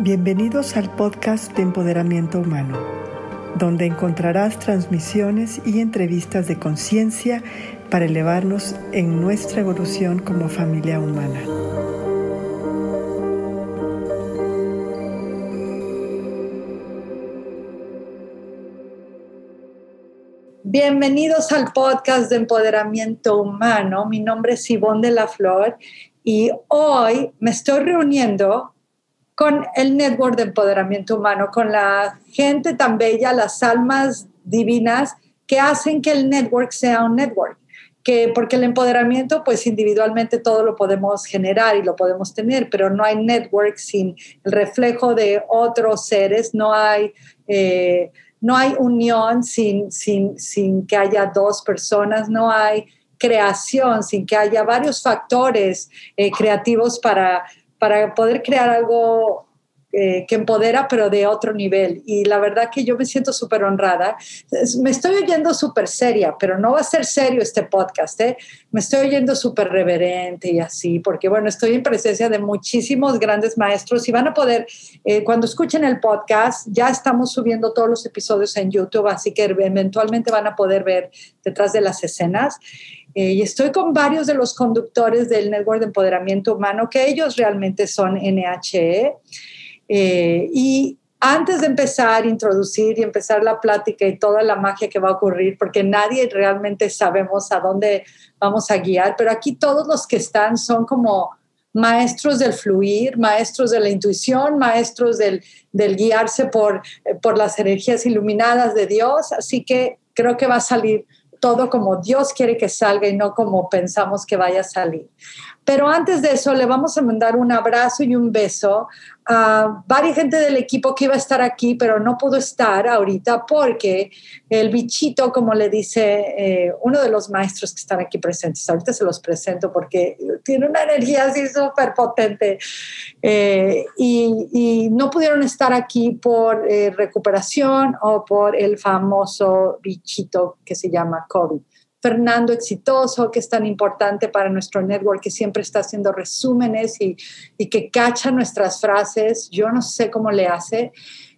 Bienvenidos al podcast de Empoderamiento Humano, donde encontrarás transmisiones y entrevistas de conciencia para elevarnos en nuestra evolución como familia humana. Bienvenidos al podcast de Empoderamiento Humano. Mi nombre es Ivonne de la Flor y hoy me estoy reuniendo con el network de empoderamiento humano, con la gente tan bella, las almas divinas que hacen que el network sea un network. Que, porque el empoderamiento, pues individualmente todo lo podemos generar y lo podemos tener, pero no hay network sin el reflejo de otros seres, no hay, eh, no hay unión sin, sin, sin que haya dos personas, no hay creación sin que haya varios factores eh, creativos para para poder crear algo eh, que empodera, pero de otro nivel. Y la verdad que yo me siento súper honrada. Me estoy oyendo súper seria, pero no va a ser serio este podcast. ¿eh? Me estoy oyendo súper reverente y así, porque bueno, estoy en presencia de muchísimos grandes maestros y van a poder, eh, cuando escuchen el podcast, ya estamos subiendo todos los episodios en YouTube, así que eventualmente van a poder ver detrás de las escenas. Eh, y estoy con varios de los conductores del Network de Empoderamiento Humano, que ellos realmente son NHE. Eh, y antes de empezar, introducir y empezar la plática y toda la magia que va a ocurrir, porque nadie realmente sabemos a dónde vamos a guiar, pero aquí todos los que están son como maestros del fluir, maestros de la intuición, maestros del, guiarse eh, por las energías iluminadas de Dios, así que creo que va a salir todo como Dios quiere que salga y no como pensamos que vaya a salir. Pero antes de eso, le vamos a mandar un abrazo y un beso a varias gente del equipo que iba a estar aquí, pero no pudo estar ahorita porque el bichito, como le dice eh, uno de los maestros que están aquí presentes, ahorita se los presento porque tiene una energía así súper potente eh, y, no pudieron estar aquí por eh, recuperación o por el famoso bichito que se llama COVID. Fernando Exitoso, que es tan importante para nuestro network, que siempre está haciendo resúmenes y, que cacha nuestras frases. Yo no sé cómo le hace.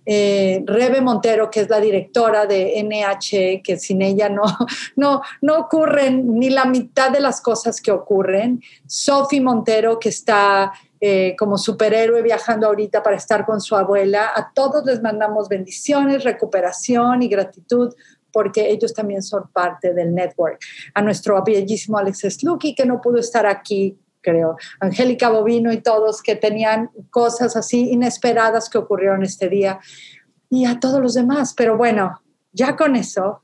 Eh, Rebe Montero, que es la directora de NH, que sin ella no, no, no ocurren ni la mitad de las cosas que ocurren. Sophie Montero, que está eh, como superhéroe viajando ahorita para estar con su abuela. A todos les mandamos bendiciones, recuperación y gratitud porque ellos también son parte del network. A nuestro bellísimo Alex Slucky, que no pudo estar aquí, creo, Angélica Bovino y todos que tenían cosas así inesperadas que ocurrieron este día, y a todos los demás. Pero bueno, ya con eso,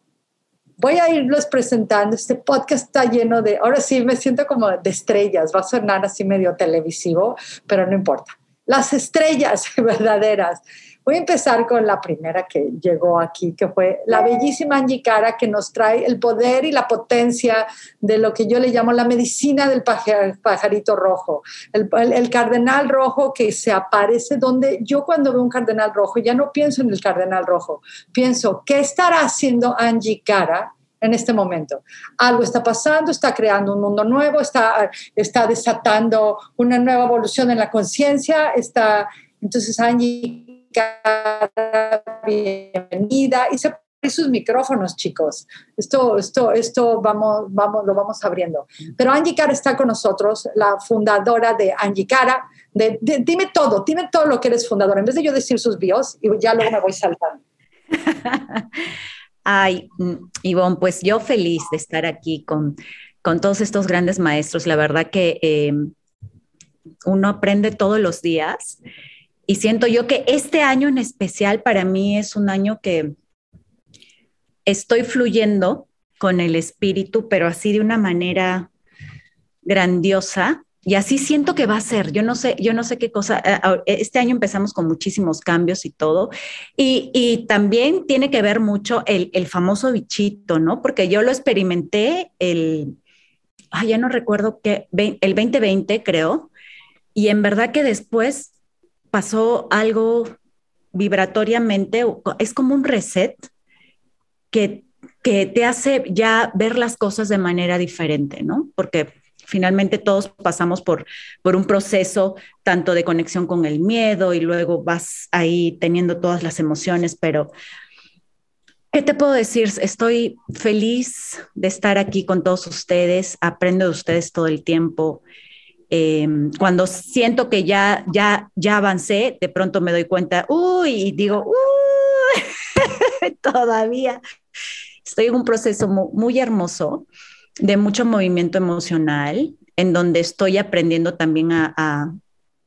voy a irlos presentando. Este podcast está lleno de, ahora sí me siento como de estrellas, va a sonar así medio televisivo, pero no importa. Las estrellas verdaderas. Voy a empezar con la primera que llegó aquí, que fue la bellísima Angie Cara, que nos trae el poder y la potencia de lo que yo le llamo la medicina del pajarito rojo. El, cardenal rojo que se aparece donde yo cuando veo un cardenal rojo ya no pienso en el cardenal rojo, pienso, ¿qué estará haciendo Angie Cara? en este momento. Algo está pasando, está creando un mundo nuevo, está, está desatando una nueva evolución en la conciencia, está... Entonces Angie bienvenida y se sus micrófonos, chicos. Esto, esto, esto vamos, vamos, lo vamos abriendo. Pero Angie Cara está con nosotros, la fundadora de Angie Cara. De, dime todo, dime todo lo que eres fundadora, en vez de yo decir sus bios y ya luego me voy saltando. Ay, mm, Ivonne, pues yo feliz de estar aquí con, con todos estos grandes maestros. La verdad que eh, uno aprende todos los días y siento yo que este año en especial para mí es un año que estoy fluyendo con el espíritu, pero así de una manera grandiosa. Y así siento que va a ser. Yo no sé, yo no sé qué cosa. Eh, este año empezamos con muchísimos cambios y todo. Y, también tiene que ver mucho el, famoso bichito, ¿no? Porque yo lo experimenté el, ya no recuerdo qué, el 2020 creo. Y en verdad que después pasó algo vibratoriamente, es como un reset que, que te hace ya ver las cosas de manera diferente, ¿no? Porque finalmente todos pasamos por, por un proceso tanto de conexión con el miedo y luego vas ahí teniendo todas las emociones, pero ¿qué te puedo decir? Estoy feliz de estar aquí con todos ustedes, aprendo de ustedes todo el tiempo. Em, cuando siento que ya, ya, ya avancé, de pronto me doy cuenta, uy, y digo, uy, todavía estoy en un proceso muy, hermoso de mucho movimiento emocional, en donde estoy aprendiendo también a, a,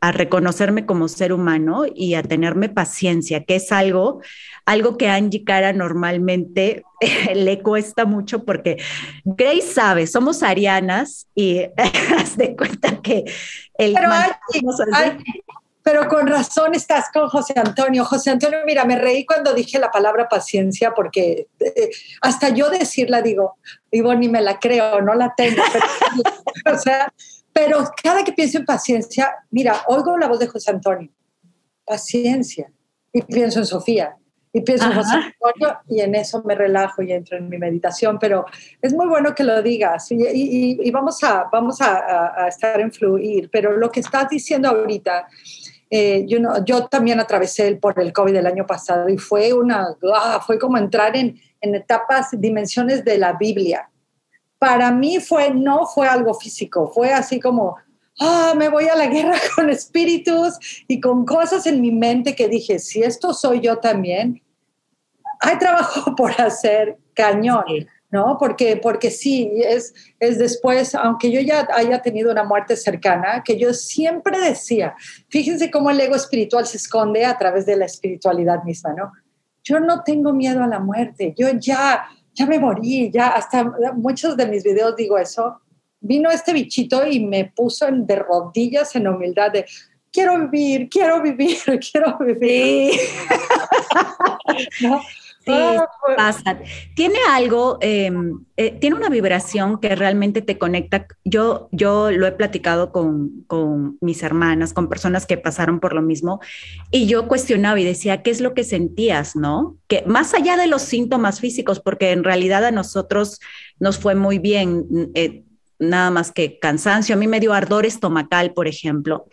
reconocerme como ser humano y a tenerme paciencia, que es algo, algo que a Angie Cara normalmente le cuesta mucho porque Grace sabe, somos arianas y haz de cuenta que el... Pero pero con razón estás con José Antonio. José Antonio, mira, me reí cuando dije la palabra paciencia porque eh, hasta yo decirla digo, digo, ni me la creo, no la tengo. Pero, o sea, pero cada que pienso en paciencia, mira, oigo la voz de José Antonio, paciencia, y pienso en Sofía, y pienso en José Antonio, y en eso me relajo y entro en mi meditación, pero es muy bueno que lo digas, y, y, vamos, a, vamos a, a, estar en fluir, pero lo que estás diciendo ahorita eh, yo, yo también atravesé por el COVID el año pasado y fue, una, ah, fue como entrar en, en etapas, dimensiones de la Biblia. Para mí fue, no fue algo físico, fue así como, ah, me voy a la guerra con espíritus y con cosas en mi mente que dije, si esto soy yo también, hay trabajo por hacer cañón. ¿no? Porque, porque sí, es, es después, aunque yo ya haya tenido una muerte cercana, que yo siempre decía, fíjense cómo el ego espiritual se esconde a través de la espiritualidad misma, ¿no? Yo no tengo miedo a la muerte, yo ya, ya me morí, ya hasta muchos de mis videos digo eso. Vino este bichito y me puso en, de rodillas en humildad de, quiero vivir, quiero vivir, quiero vivir. ¿No? Sí, ah, pasa. Tiene algo, em, eh, tiene una vibración que realmente te conecta. Yo, yo lo he platicado con, con, mis hermanas, con personas que pasaron por lo mismo, y yo cuestionaba y decía, ¿qué es lo que sentías, no? Que más allá de los síntomas físicos, porque en realidad a nosotros nos fue muy bien, eh, nada más que cansancio. A mí me dio ardor estomacal, por ejemplo.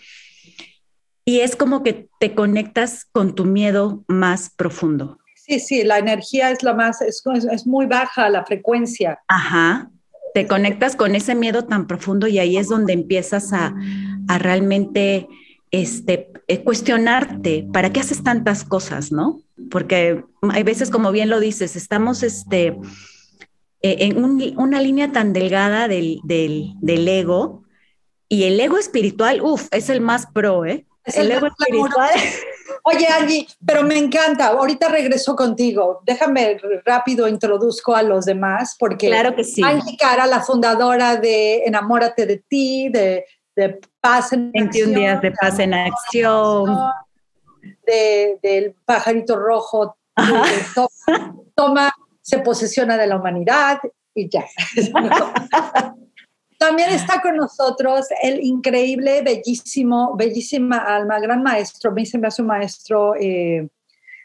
Y es como que te conectas con tu miedo más profundo. Sí, sí, la energía es la más, es, es muy baja la frecuencia. Ajá, te conectas con ese miedo tan profundo y ahí es donde empiezas a, a realmente este, eh, cuestionarte, ¿para qué haces tantas cosas, no? Porque hay veces, como bien lo dices, estamos este, eh, en una línea tan delgada del, del, del, ego y el ego espiritual, uff, es el más pro, ¿eh? el, ego espiritual. Oye, Angie, pero me encanta. Ahorita regreso contigo. Déjame rápido introduzco a los demás, porque claro que sí. Angie Cara, la fundadora de Enamórate de ti, de, de Paz en 21 días de Paz en Acción. del pajarito rojo. toma, se posesiona de la humanidad y ya. También está con nosotros el increíble, bellísimo, bellísima alma, gran maestro, me dice, me hace un maestro. Eh,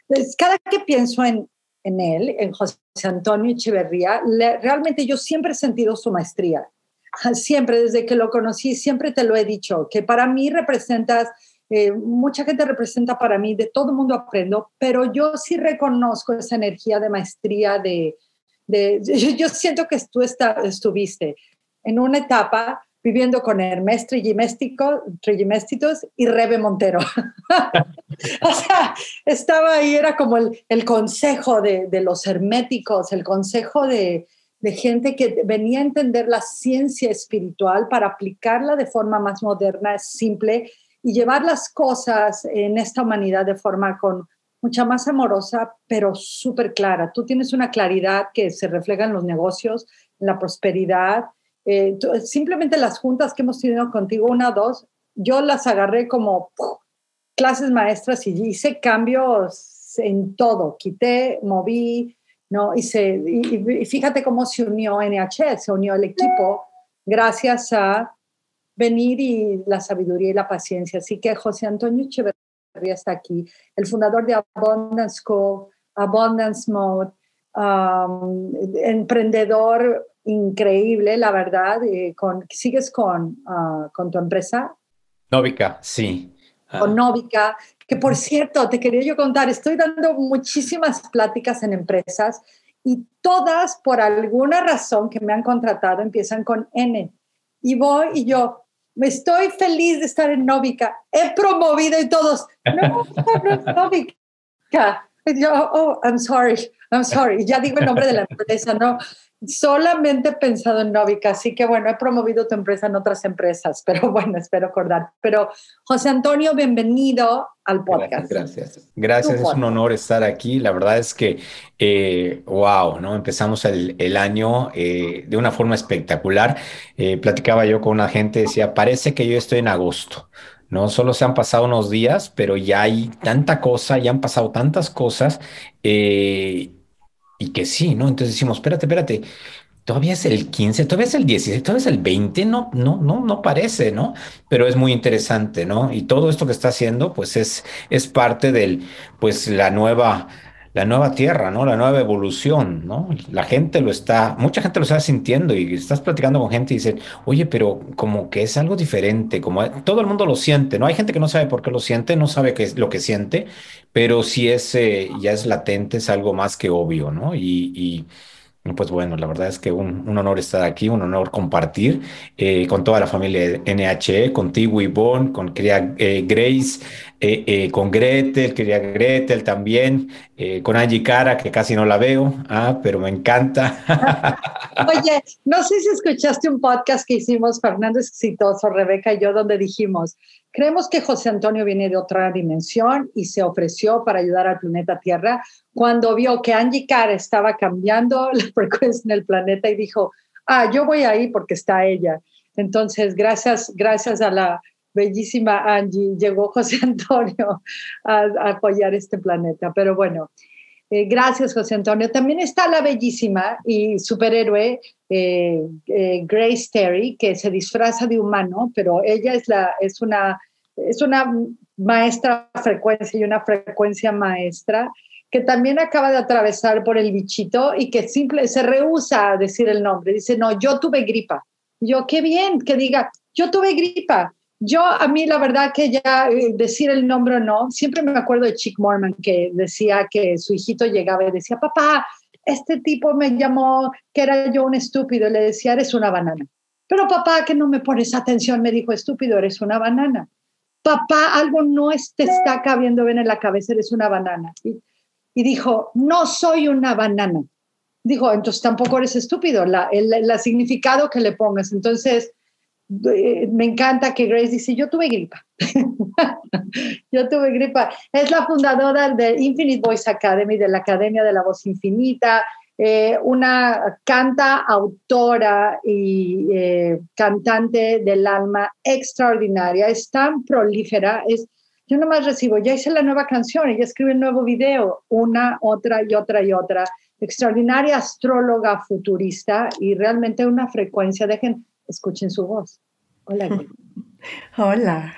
pues, cada que pienso en, en él, en José Antonio Echeverría, realmente yo siempre he sentido su maestría. Siempre, desde que lo conocí, siempre te lo he dicho, que para mí representas, eh, mucha gente representa para mí, de todo el mundo aprendo, pero yo sí reconozco esa energía de maestría, de, de yo, siento que tú está, estuviste en una etapa viviendo con Hermes Trillimestitos y Rebe Montero. o sea, estaba ahí, era como el, el consejo de, de, los herméticos, el consejo de, de, gente que venía a entender la ciencia espiritual para aplicarla de forma más moderna, simple, y llevar las cosas en esta humanidad de forma con mucha más amorosa, pero súper clara. Tú tienes una claridad que se refleja en los negocios, en la prosperidad, eh, simplemente las juntas que hemos tenido contigo, una dos, yo las agarré como clases maestras y hice cambios en todo, quité, moví, ¿no? Hice, y, fíjate cómo se unió NH, se unió el equipo gracias a venir y la sabiduría y la paciencia. Así que José Antonio Echeverría está aquí, el fundador de Abundance School, Abundance Mode, emprendedor increíble, la verdad. Eh, con, ¿Sigues con, ah, con tu empresa? Novica, sí. Con Novica, que por cierto, te quería yo contar, estoy dando muchísimas pláticas en empresas y todas, por alguna razón que me han contratado, empiezan con N. Y voy y yo, me estoy feliz de estar en Novica. He promovido y todos, no, no es Novica. Y yo, oh, I'm sorry, I'm sorry. Ya digo el nombre de la empresa, no solamente he pensado en Novica, así que bueno, he promovido tu empresa en otras empresas, pero bueno, espero acordar. Pero José Antonio, bienvenido al podcast. Gracias. Gracias, es un honor estar aquí. La verdad es que, eh, wow, ¿no? Empezamos el, el año eh, de una forma espectacular. Eh, platicaba yo con una gente, decía, parece que yo estoy en agosto. ¿no? Solo se han pasado unos días, pero ya hay tanta cosa, ya han pasado tantas cosas. Eh, y que sí, ¿no? Entonces decimos, espérate, espérate, todavía es el 15, todavía es el 16, todavía es el 20, no, no, no, no parece, ¿no? Pero es muy interesante, ¿no? Y todo esto que está haciendo, pues es, es parte del, pues la nueva la nueva tierra, ¿no? La nueva evolución, ¿no? La gente lo está, mucha gente lo está sintiendo y estás platicando con gente y dicen, oye, pero como que es algo diferente, como todo el mundo lo siente, ¿no? Hay gente que no sabe por qué lo siente, no sabe qué es lo que siente, pero si es, eh, ya es latente, es algo más que obvio, ¿no? y pues bueno, la verdad es que un, un honor estar aquí, un honor compartir eh, con toda la familia NHE, contigo Ivonne, con querida eh, Grace, eh, con Gretel, querida Gretel también, con Angie Cara, que casi no la veo, ah, pero me encanta. Oye, no sé si escuchaste un podcast que hicimos Fernando Exitoso, Rebeca y yo, donde dijimos, creemos que José Antonio viene de otra dimensión y se ofreció para ayudar al planeta Tierra cuando vio que Angie Cara estaba cambiando la frecuencia en el planeta y dijo, ah, yo voy ahí porque está ella. Entonces, gracias, gracias a la bellísima Angie, llegó José Antonio a, apoyar este planeta. Pero bueno, eh, gracias José Antonio. También está la bellísima y superhéroe eh, eh, Grace Terry, que se disfraza de humano, pero ella es, la, es, una, es una maestra frecuencia y una frecuencia maestra que también acaba de atravesar por el bichito y que simple se rehúsa a decir el nombre. Dice, no, yo tuve gripa. Yo, qué bien que diga, yo tuve gripa. Yo, a mí, la verdad que ya eh, decir el nombre no, siempre me acuerdo de Chick Morman que decía que su hijito llegaba y decía, papá, este tipo me llamó que era yo un estúpido. Y le decía, eres una banana. Pero papá, que no me pones atención, me dijo, estúpido, eres una banana. Papá, algo no te está cabiendo bien en la cabeza, eres una banana y dijo, no soy una banana. Dijo, entonces tampoco eres estúpido, la, el, significado que le pongas. Entonces, me encanta que Grace dice, yo tuve gripa. yo tuve gripa. Es la fundadora de Infinite Voice Academy, de la Academia de la Voz Infinita, eh, una canta, autora y eh, cantante del alma extraordinaria. Es tan prolífera, es yo nomás recibo, ya hice la nueva canción, ella escribe el nuevo video, una, otra y otra y otra. Extraordinaria astróloga futurista y realmente una frecuencia. Dejen, escuchen su voz. Hola. Hola.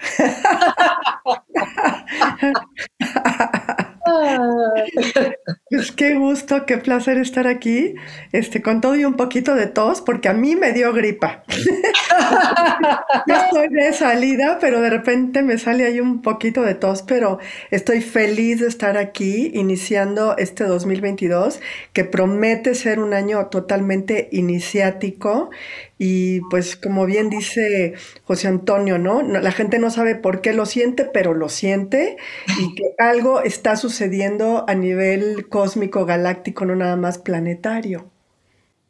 Pues qué gusto, qué placer estar aquí, este, con todo y un poquito de tos, porque a mí me dio gripa. Yo estoy de salida, pero de repente me sale ahí un poquito de tos, pero estoy feliz de estar aquí iniciando este 2022, que promete ser un año totalmente iniciático y pues como bien dice José Antonio, ¿no? La gente no sabe por qué lo siente, pero lo siente y que algo está sucediendo a nivel cósmico, galáctico, no nada más planetario.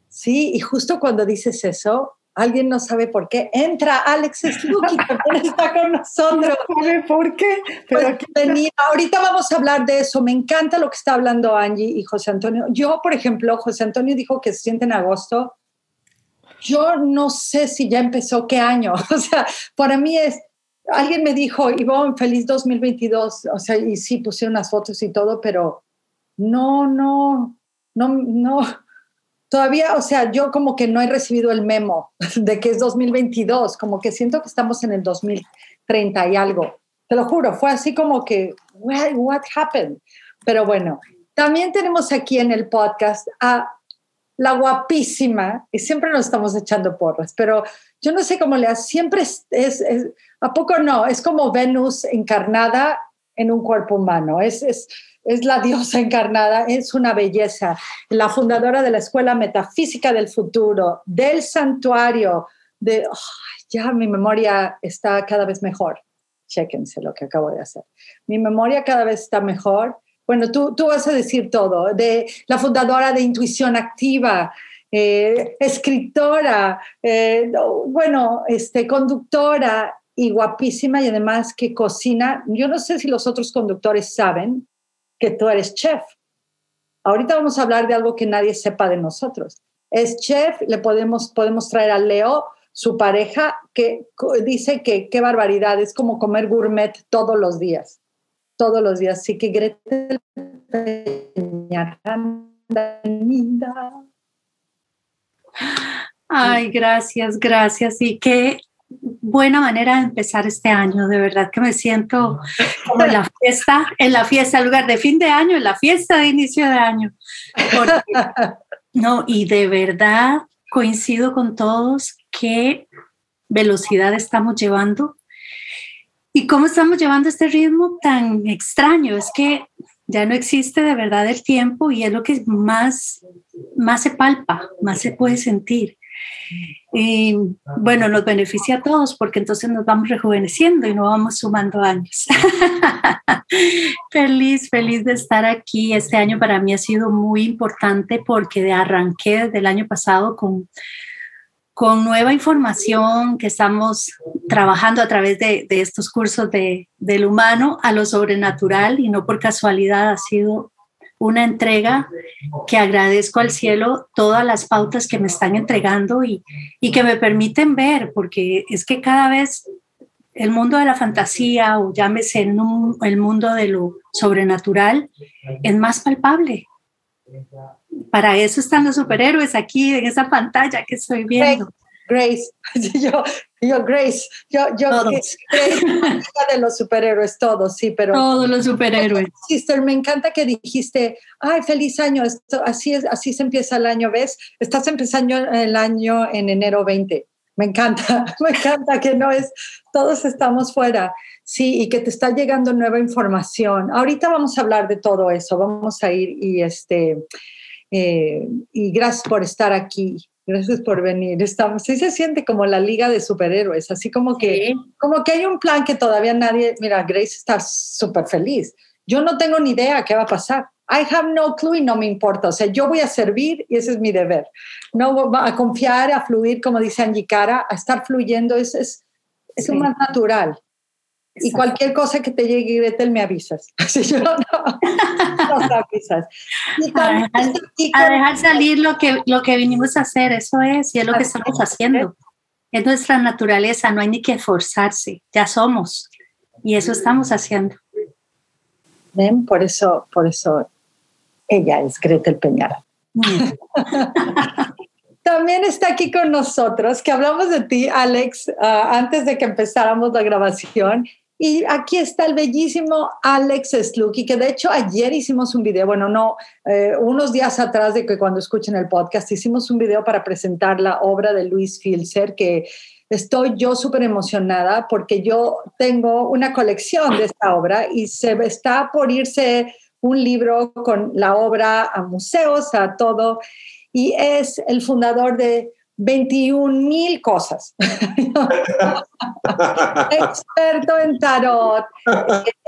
Sí, y justo cuando dices eso, alguien no sabe por qué. Entra Alex Sluki, también está con nosotros. No sabe por qué. Pero pues Ahorita vamos a hablar de eso. Me encanta lo que está hablando Angie y José Antonio. Yo, por ejemplo, José Antonio dijo que se siente en agosto yo no sé si ya empezó qué año. O sea, para mí es, alguien me dijo, Ivonne, feliz 2022. O sea, y sí, puse unas fotos y todo, pero no, no, no, no. Todavía, o sea, yo como que no he recibido el memo de que es 2022, como que siento que estamos en el 2030 y algo. Te lo juro, fue así como que, what, what happened? Pero bueno, también tenemos aquí en el podcast a la guapísima, y siempre nos estamos echando porras, pero yo no sé cómo le hace, siempre es, es, ¿a poco no? Es como Venus encarnada en un cuerpo humano, es, es, es la diosa encarnada, es una belleza, la fundadora de la Escuela Metafísica del Futuro, del santuario, de, ya mi memoria está cada vez mejor. Chéquense lo que acabo de hacer. Mi memoria cada vez está mejor bueno, tú, tú vas a decir todo, de la fundadora de Intuición Activa, eh, escritora, eh, bueno, este, conductora y guapísima y además que cocina. Yo no sé si los otros conductores saben que tú eres chef. Ahorita vamos a hablar de algo que nadie sepa de nosotros. Es chef, le podemos, podemos traer a Leo, su pareja, que dice que qué barbaridad, es como comer gourmet todos los días todos los días. Así que Gretel Ay, gracias, gracias. Y qué buena manera de empezar este año. De verdad que me siento como en la fiesta, en la fiesta, en lugar de fin de año, en la fiesta de inicio de año. no, y de verdad coincido con todos qué velocidad estamos llevando ¿Y cómo estamos llevando este ritmo tan extraño? Es que ya no existe de verdad el tiempo y es lo que más, más se palpa, más se puede sentir. Y bueno, nos beneficia a todos porque entonces nos vamos rejuveneciendo y no vamos sumando años. feliz, feliz de estar aquí. Este año para mí ha sido muy importante porque arranqué desde el año pasado con con nueva información que estamos trabajando a través de, estos cursos de, del humano a lo sobrenatural y no por casualidad ha sido una entrega que agradezco al cielo todas las pautas que me están entregando y, que me permiten ver, porque es que cada vez el mundo de la fantasía o llámese el mundo de lo sobrenatural es más palpable para eso están los superhéroes aquí en esa pantalla que estoy viendo. Grace, yo, yo Grace, yo, yo Grace, de los superhéroes, todos, sí, pero todos los superhéroes. Sister, me encanta que dijiste, ay, feliz año, esto, así es, así se empieza el año, ¿ves? Estás empezando el año en enero 20. Me encanta, me encanta que no es, todos estamos fuera, sí, y que te está llegando nueva información. Ahorita vamos a hablar de todo eso, vamos a ir y este, eh, y gracias por estar aquí. Gracias por venir. Estamos, sí se siente como la liga de superhéroes, así como que, como que hay un plan que todavía nadie, mira, Grace está súper feliz. Yo no tengo ni idea qué va a pasar. I have no clue y no me importa. O sea, yo voy a servir y ese es mi deber. No a confiar, a fluir, como dice Angie Cara, a estar fluyendo, es, es, es lo más natural. Y cualquier cosa que te llegue, Gretel, me avisas. Si yo no, avisas. a, dejar, salir lo que, lo que vinimos a hacer, eso es, y es lo que estamos haciendo. Es nuestra naturaleza, no hay ni que esforzarse, ya somos. Y eso estamos haciendo. ¿Ven? Por eso, por eso ella es Gretel Peñara. También está aquí con nosotros, que hablamos de ti, Alex, ah, antes de que empezáramos la grabación, y aquí está el bellísimo Alex Slucky, que de hecho ayer hicimos un video, bueno, no, eh, unos días atrás de que cuando escuchen el podcast, hicimos un video para presentar la obra de Luis Filzer, que estoy yo súper emocionada porque yo tengo una colección de esta obra y se está por irse un libro con la obra a museos, a todo, y es el fundador de 21 mil cosas. Experto en tarot,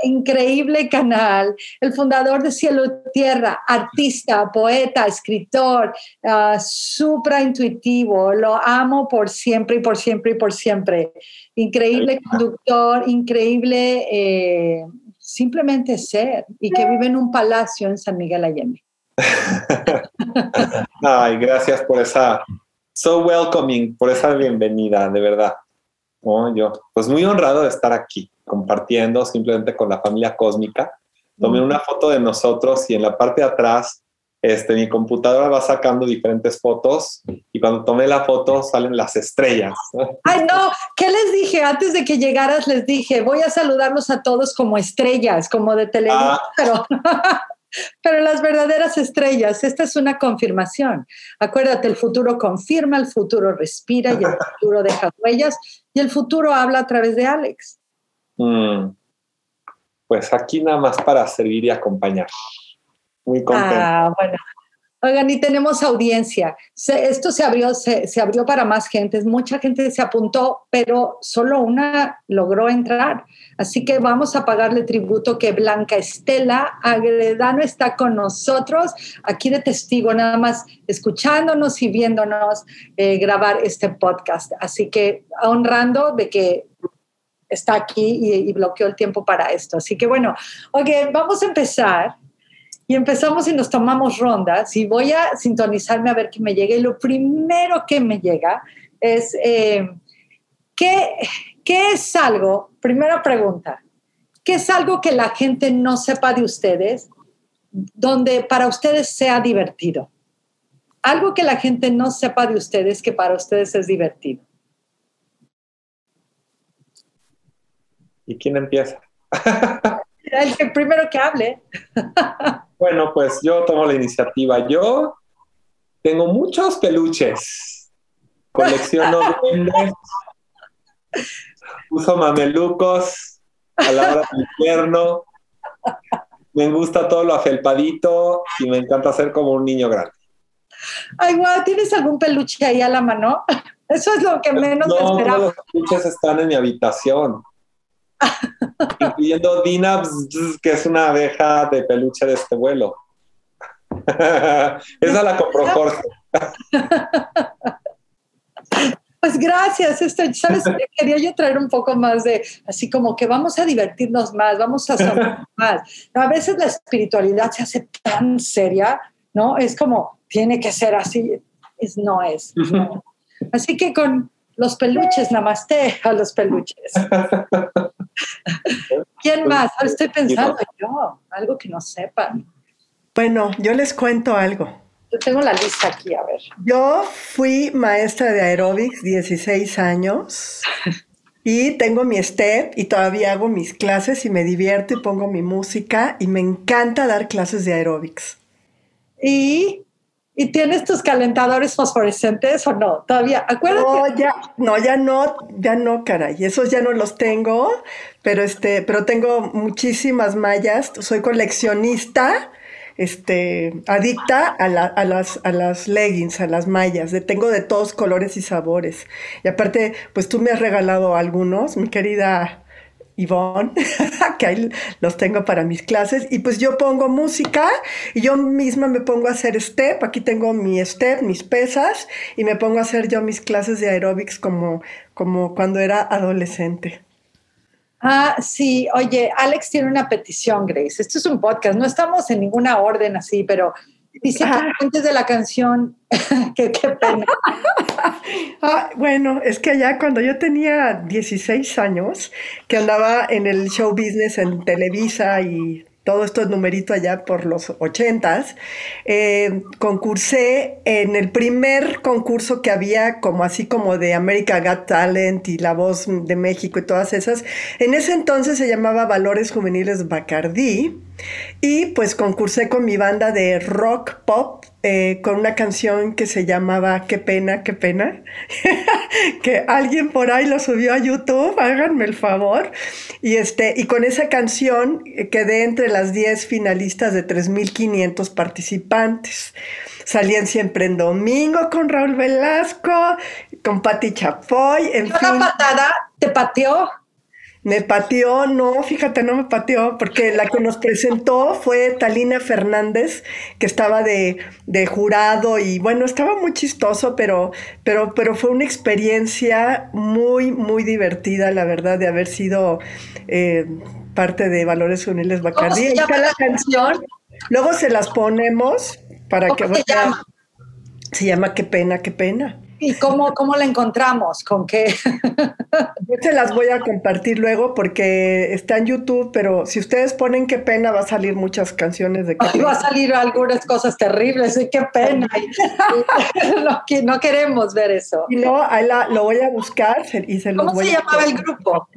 increíble canal, el fundador de Cielo Tierra, artista, poeta, escritor, uh, supra intuitivo, lo amo por siempre y por siempre y por siempre. Increíble conductor, increíble eh, simplemente ser y que vive en un palacio en San Miguel Allende. Ay, gracias por esa so welcoming, por esa bienvenida, de verdad. Yo, pues muy honrado de estar aquí, compartiendo simplemente con la familia cósmica. Tomé una foto de nosotros y en la parte de atrás, este, mi computadora va sacando diferentes fotos y cuando tomé la foto salen las estrellas. Ay, no, ¿qué les dije? Antes de que llegaras les dije, voy a saludarlos a todos como estrellas, como de televisión, ah. pero las verdaderas estrellas, esta es una confirmación. Acuérdate, el futuro confirma, el futuro respira y el futuro deja huellas y el futuro habla a través de Alex. Mm. Pues aquí nada más para servir y acompañar. Muy contento. Ah, bueno. Oigan, y tenemos audiencia. esto se abrió, se, se, abrió para más gente. Mucha gente se apuntó, pero solo una logró entrar. Así que vamos a pagarle tributo que Blanca Estela Agredano está con nosotros aquí de testigo, nada más escuchándonos y viéndonos eh, grabar este podcast. Así que honrando de que está aquí y, bloqueó el tiempo para esto. Así que bueno, ok, vamos a empezar y empezamos y nos tomamos rondas y voy a sintonizarme a ver qué me llega. Y lo primero que me llega es, eh, ¿qué, ¿qué es algo? Primera pregunta, ¿qué es algo que la gente no sepa de ustedes, donde para ustedes sea divertido? Algo que la gente no sepa de ustedes que para ustedes es divertido. ¿Y quién empieza? El primero que hable. Bueno, pues yo tomo la iniciativa. Yo tengo muchos peluches. Colecciono duendes. Uso mamelucos a la hora del invierno. Me gusta todo lo afelpadito y me encanta ser como un niño grande. Ay, guau, ¿tienes algún peluche ahí a la mano? Eso es lo que menos no, esperaba. los peluches están en mi habitación incluyendo Dina, que es una abeja de peluche de este vuelo. Esa la compró Jorge. Pues gracias, esto, ¿sabes? Quería yo traer un poco más de, así como que vamos a divertirnos más, vamos a sonar más. A veces la espiritualidad se hace tan seria, ¿no? Es como, tiene que ser así, es, no es. Así que con los peluches, namaste a los peluches. ¿Quién más? Estoy pensando yo, algo que no sepan. Bueno, yo les cuento algo. Yo tengo la lista aquí, a ver. Yo fui maestra de aeróbics 16 años y tengo mi step y todavía hago mis clases y me divierto y pongo mi música y me encanta dar clases de aeróbics. ¿Y ¿Y tienes tus calentadores fosforescentes o no? Todavía, acuérdate. No, ya, no, ya no, ya no, caray. Esos ya no los tengo, pero este, pero tengo muchísimas mallas. Soy coleccionista, este, adicta a, las, a las leggings, a las mallas. Tengo de todos colores y sabores. Y aparte, pues tú me has regalado algunos, mi querida Ivonne, que ahí los tengo para mis clases. Y pues yo pongo música y yo misma me pongo a hacer step. Aquí tengo mi step, mis pesas y me pongo a hacer yo mis clases de aeróbics como, como cuando era adolescente. Ah, sí. Oye, Alex tiene una petición, Grace. Esto es un podcast. No estamos en ninguna orden así, pero Dice antes de la canción, qué pena. Ah, bueno, es que allá cuando yo tenía 16 años, que andaba en el show business en Televisa y todo esto es numerito allá por los ochentas, eh, concursé en el primer concurso que había, como así como de America Got Talent y La Voz de México y todas esas. En ese entonces se llamaba Valores Juveniles Bacardí y pues concursé con mi banda de rock pop eh, con una canción que se llamaba Qué pena, qué pena, que alguien por ahí lo subió a YouTube, háganme el favor. Y, este, y con esa canción eh, quedé entre las 10 finalistas de 3.500 participantes. Salían siempre en domingo con Raúl Velasco, con Patti Chapoy, en fin. patada te pateó? Me pateó, no, fíjate, no me pateó, porque la que nos presentó fue Talina Fernández, que estaba de, jurado y bueno, estaba muy chistoso, pero, pero, pero fue una experiencia muy, muy divertida, la verdad, de haber sido eh, parte de Valores Uniles Bacardi. ¿Cómo se llama la canción? Luego se las ponemos para que... Se llama? se llama Qué pena, qué pena. ¿Y cómo, cómo la encontramos? ¿Con qué? Yo se las voy a compartir luego porque está en YouTube, pero si ustedes ponen qué pena, va a salir muchas canciones de qué Va a salir algunas cosas terribles, y qué pena. no, queremos ver eso. Y no, ahí la, lo voy a buscar y se los ¿Cómo voy se llamaba el grupo?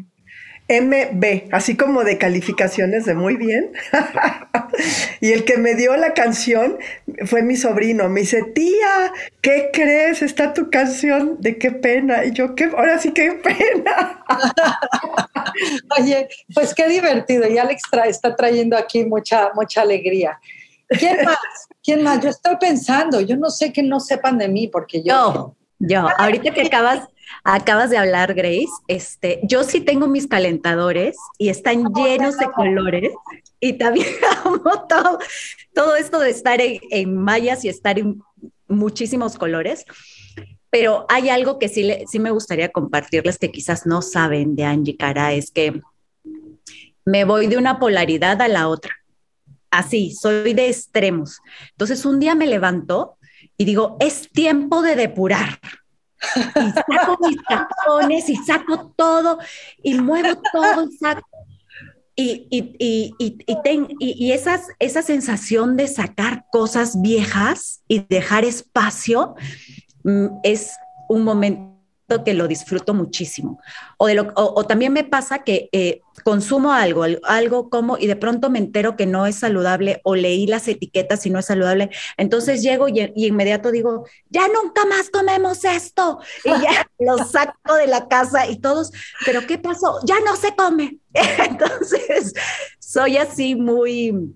MB, así como de calificaciones de muy bien. y el que me dio la canción fue mi sobrino. Me dice, tía, ¿qué crees? Está tu canción de qué pena. Y yo, ¿qué? Ahora sí, qué pena. Oye, pues qué divertido. Y Alex está trayendo aquí mucha, mucha alegría. ¿Quién más? ¿Quién más? Yo estoy pensando, yo no sé que no sepan de mí porque yo... Yo, ahorita que acabas, acabas de hablar, Grace, este, yo sí tengo mis calentadores y están llenos de colores y también amo todo, todo esto de estar en, mallas y estar en muchísimos colores. Pero hay algo que sí, sí me gustaría compartirles que quizás no saben de Angie Cara, es que me voy de una polaridad a la otra. Así, soy de extremos. Entonces, un día me levanto y digo, es tiempo de depurar. Y saco mis tapones y saco todo y muevo todo y saco. Y, y, y, y, y esas, esa sensación de sacar cosas viejas y dejar espacio mm, es un momento que lo disfruto muchísimo. O, de lo, o, también me pasa que eh, consumo algo, algo como y de pronto me entero que no es saludable o leí las etiquetas y no es saludable. Entonces llego y, y inmediato digo, ya nunca más comemos esto. Y ya lo saco de la casa y todos, pero ¿qué pasó? Ya no se come. Entonces soy así muy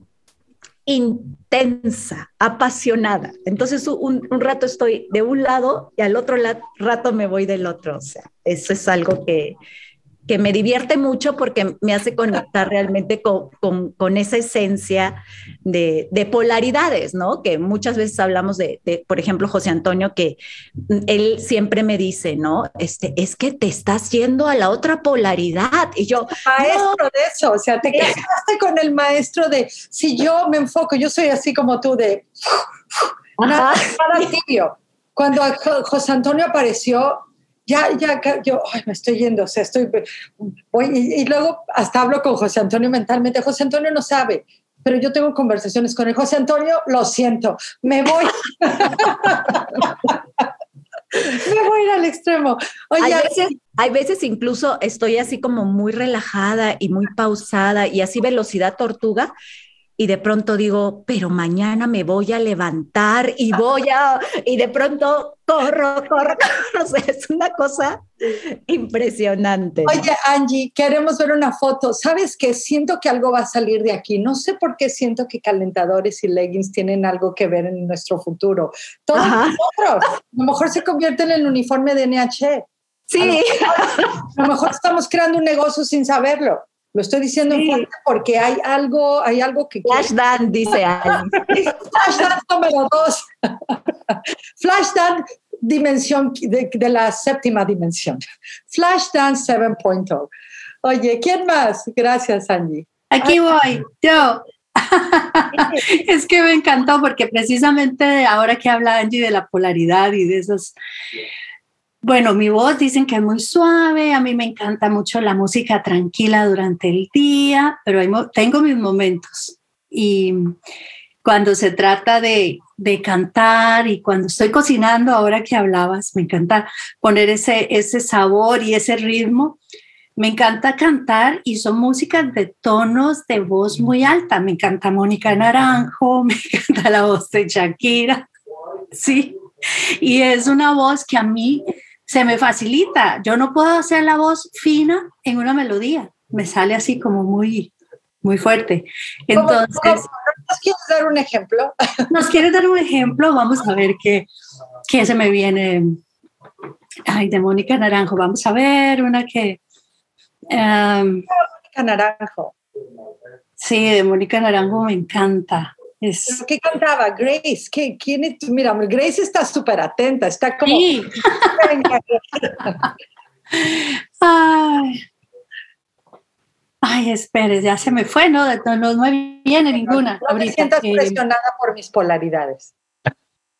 intensa, apasionada. Entonces un, rato estoy de un lado y al otro rato me voy del otro. O sea, eso es algo que, que me divierte mucho porque me hace conectar realmente con, con, con esa esencia de, de, polaridades, ¿no? Que muchas veces hablamos de, de, por ejemplo, José Antonio, que él siempre me dice, ¿no? Este, es que te estás yendo a la otra polaridad. Y yo... Maestro de eso, o sea, te quedaste con el maestro de, si yo me enfoco, yo soy así como tú de... Nada, nada tibio. Cuando José Antonio apareció, ya, ya, yo, ay, me estoy yendo, o sea, estoy, voy, y, luego hasta hablo con José Antonio mentalmente, José Antonio no sabe, pero yo tengo conversaciones con él, José Antonio, lo siento, me voy. me voy a ir al extremo. hay, veces, hay veces incluso estoy así como muy relajada y muy pausada y así velocidad tortuga y de pronto digo, pero mañana me voy a levantar y voy a, y de pronto corro, corro, corro. O sea, es una cosa impresionante. Oye, Angie, queremos ver una foto. ¿Sabes qué? Siento que algo va a salir de aquí. No sé por qué siento que calentadores y leggings tienen algo que ver en nuestro futuro. Todos nosotros. A lo mejor se convierte en el uniforme de NH. Sí. a lo mejor estamos creando un negocio sin saberlo. Lo estoy diciendo porque hay algo, hay algo que... Flashdance, dice alguien. Flashdance número dos. Flashdance dimensión de, de, la séptima dimensión. Flashdance 7.0. Oye, ¿quién más? Gracias, Angie. Aquí voy, yo. es que me encantó porque precisamente ahora que habla Angie de la polaridad y de esos bueno, mi voz dicen que es muy suave, a mí me encanta mucho la música tranquila durante el día, pero tengo mis momentos. Y cuando se trata de, de, cantar y cuando estoy cocinando, ahora que hablabas, me encanta poner ese, ese sabor y ese ritmo. Me encanta cantar y son músicas de tonos de voz muy alta. Me encanta Mónica Naranjo, me encanta la voz de Shakira. Sí, y es una voz que a mí se me facilita. Yo no puedo hacer la voz fina en una melodía. Me sale así como muy, muy fuerte. Entonces, ¿nos quieres dar un ejemplo? ¿Nos quieres dar un ejemplo? Vamos a ver qué, qué se me viene. Ay, de Mónica Naranjo. Vamos a ver una que. Um, Mónica Naranjo. Sí, de Mónica Naranjo me encanta. ¿Qué cantaba? Grace. ¿Qué, ¿Quién es? Mira, Grace está súper atenta, está como... Sí. Ay. Ay, espere, ya se me fue, ¿no? No, no me viene ninguna. No me sientas presionada por mis polaridades.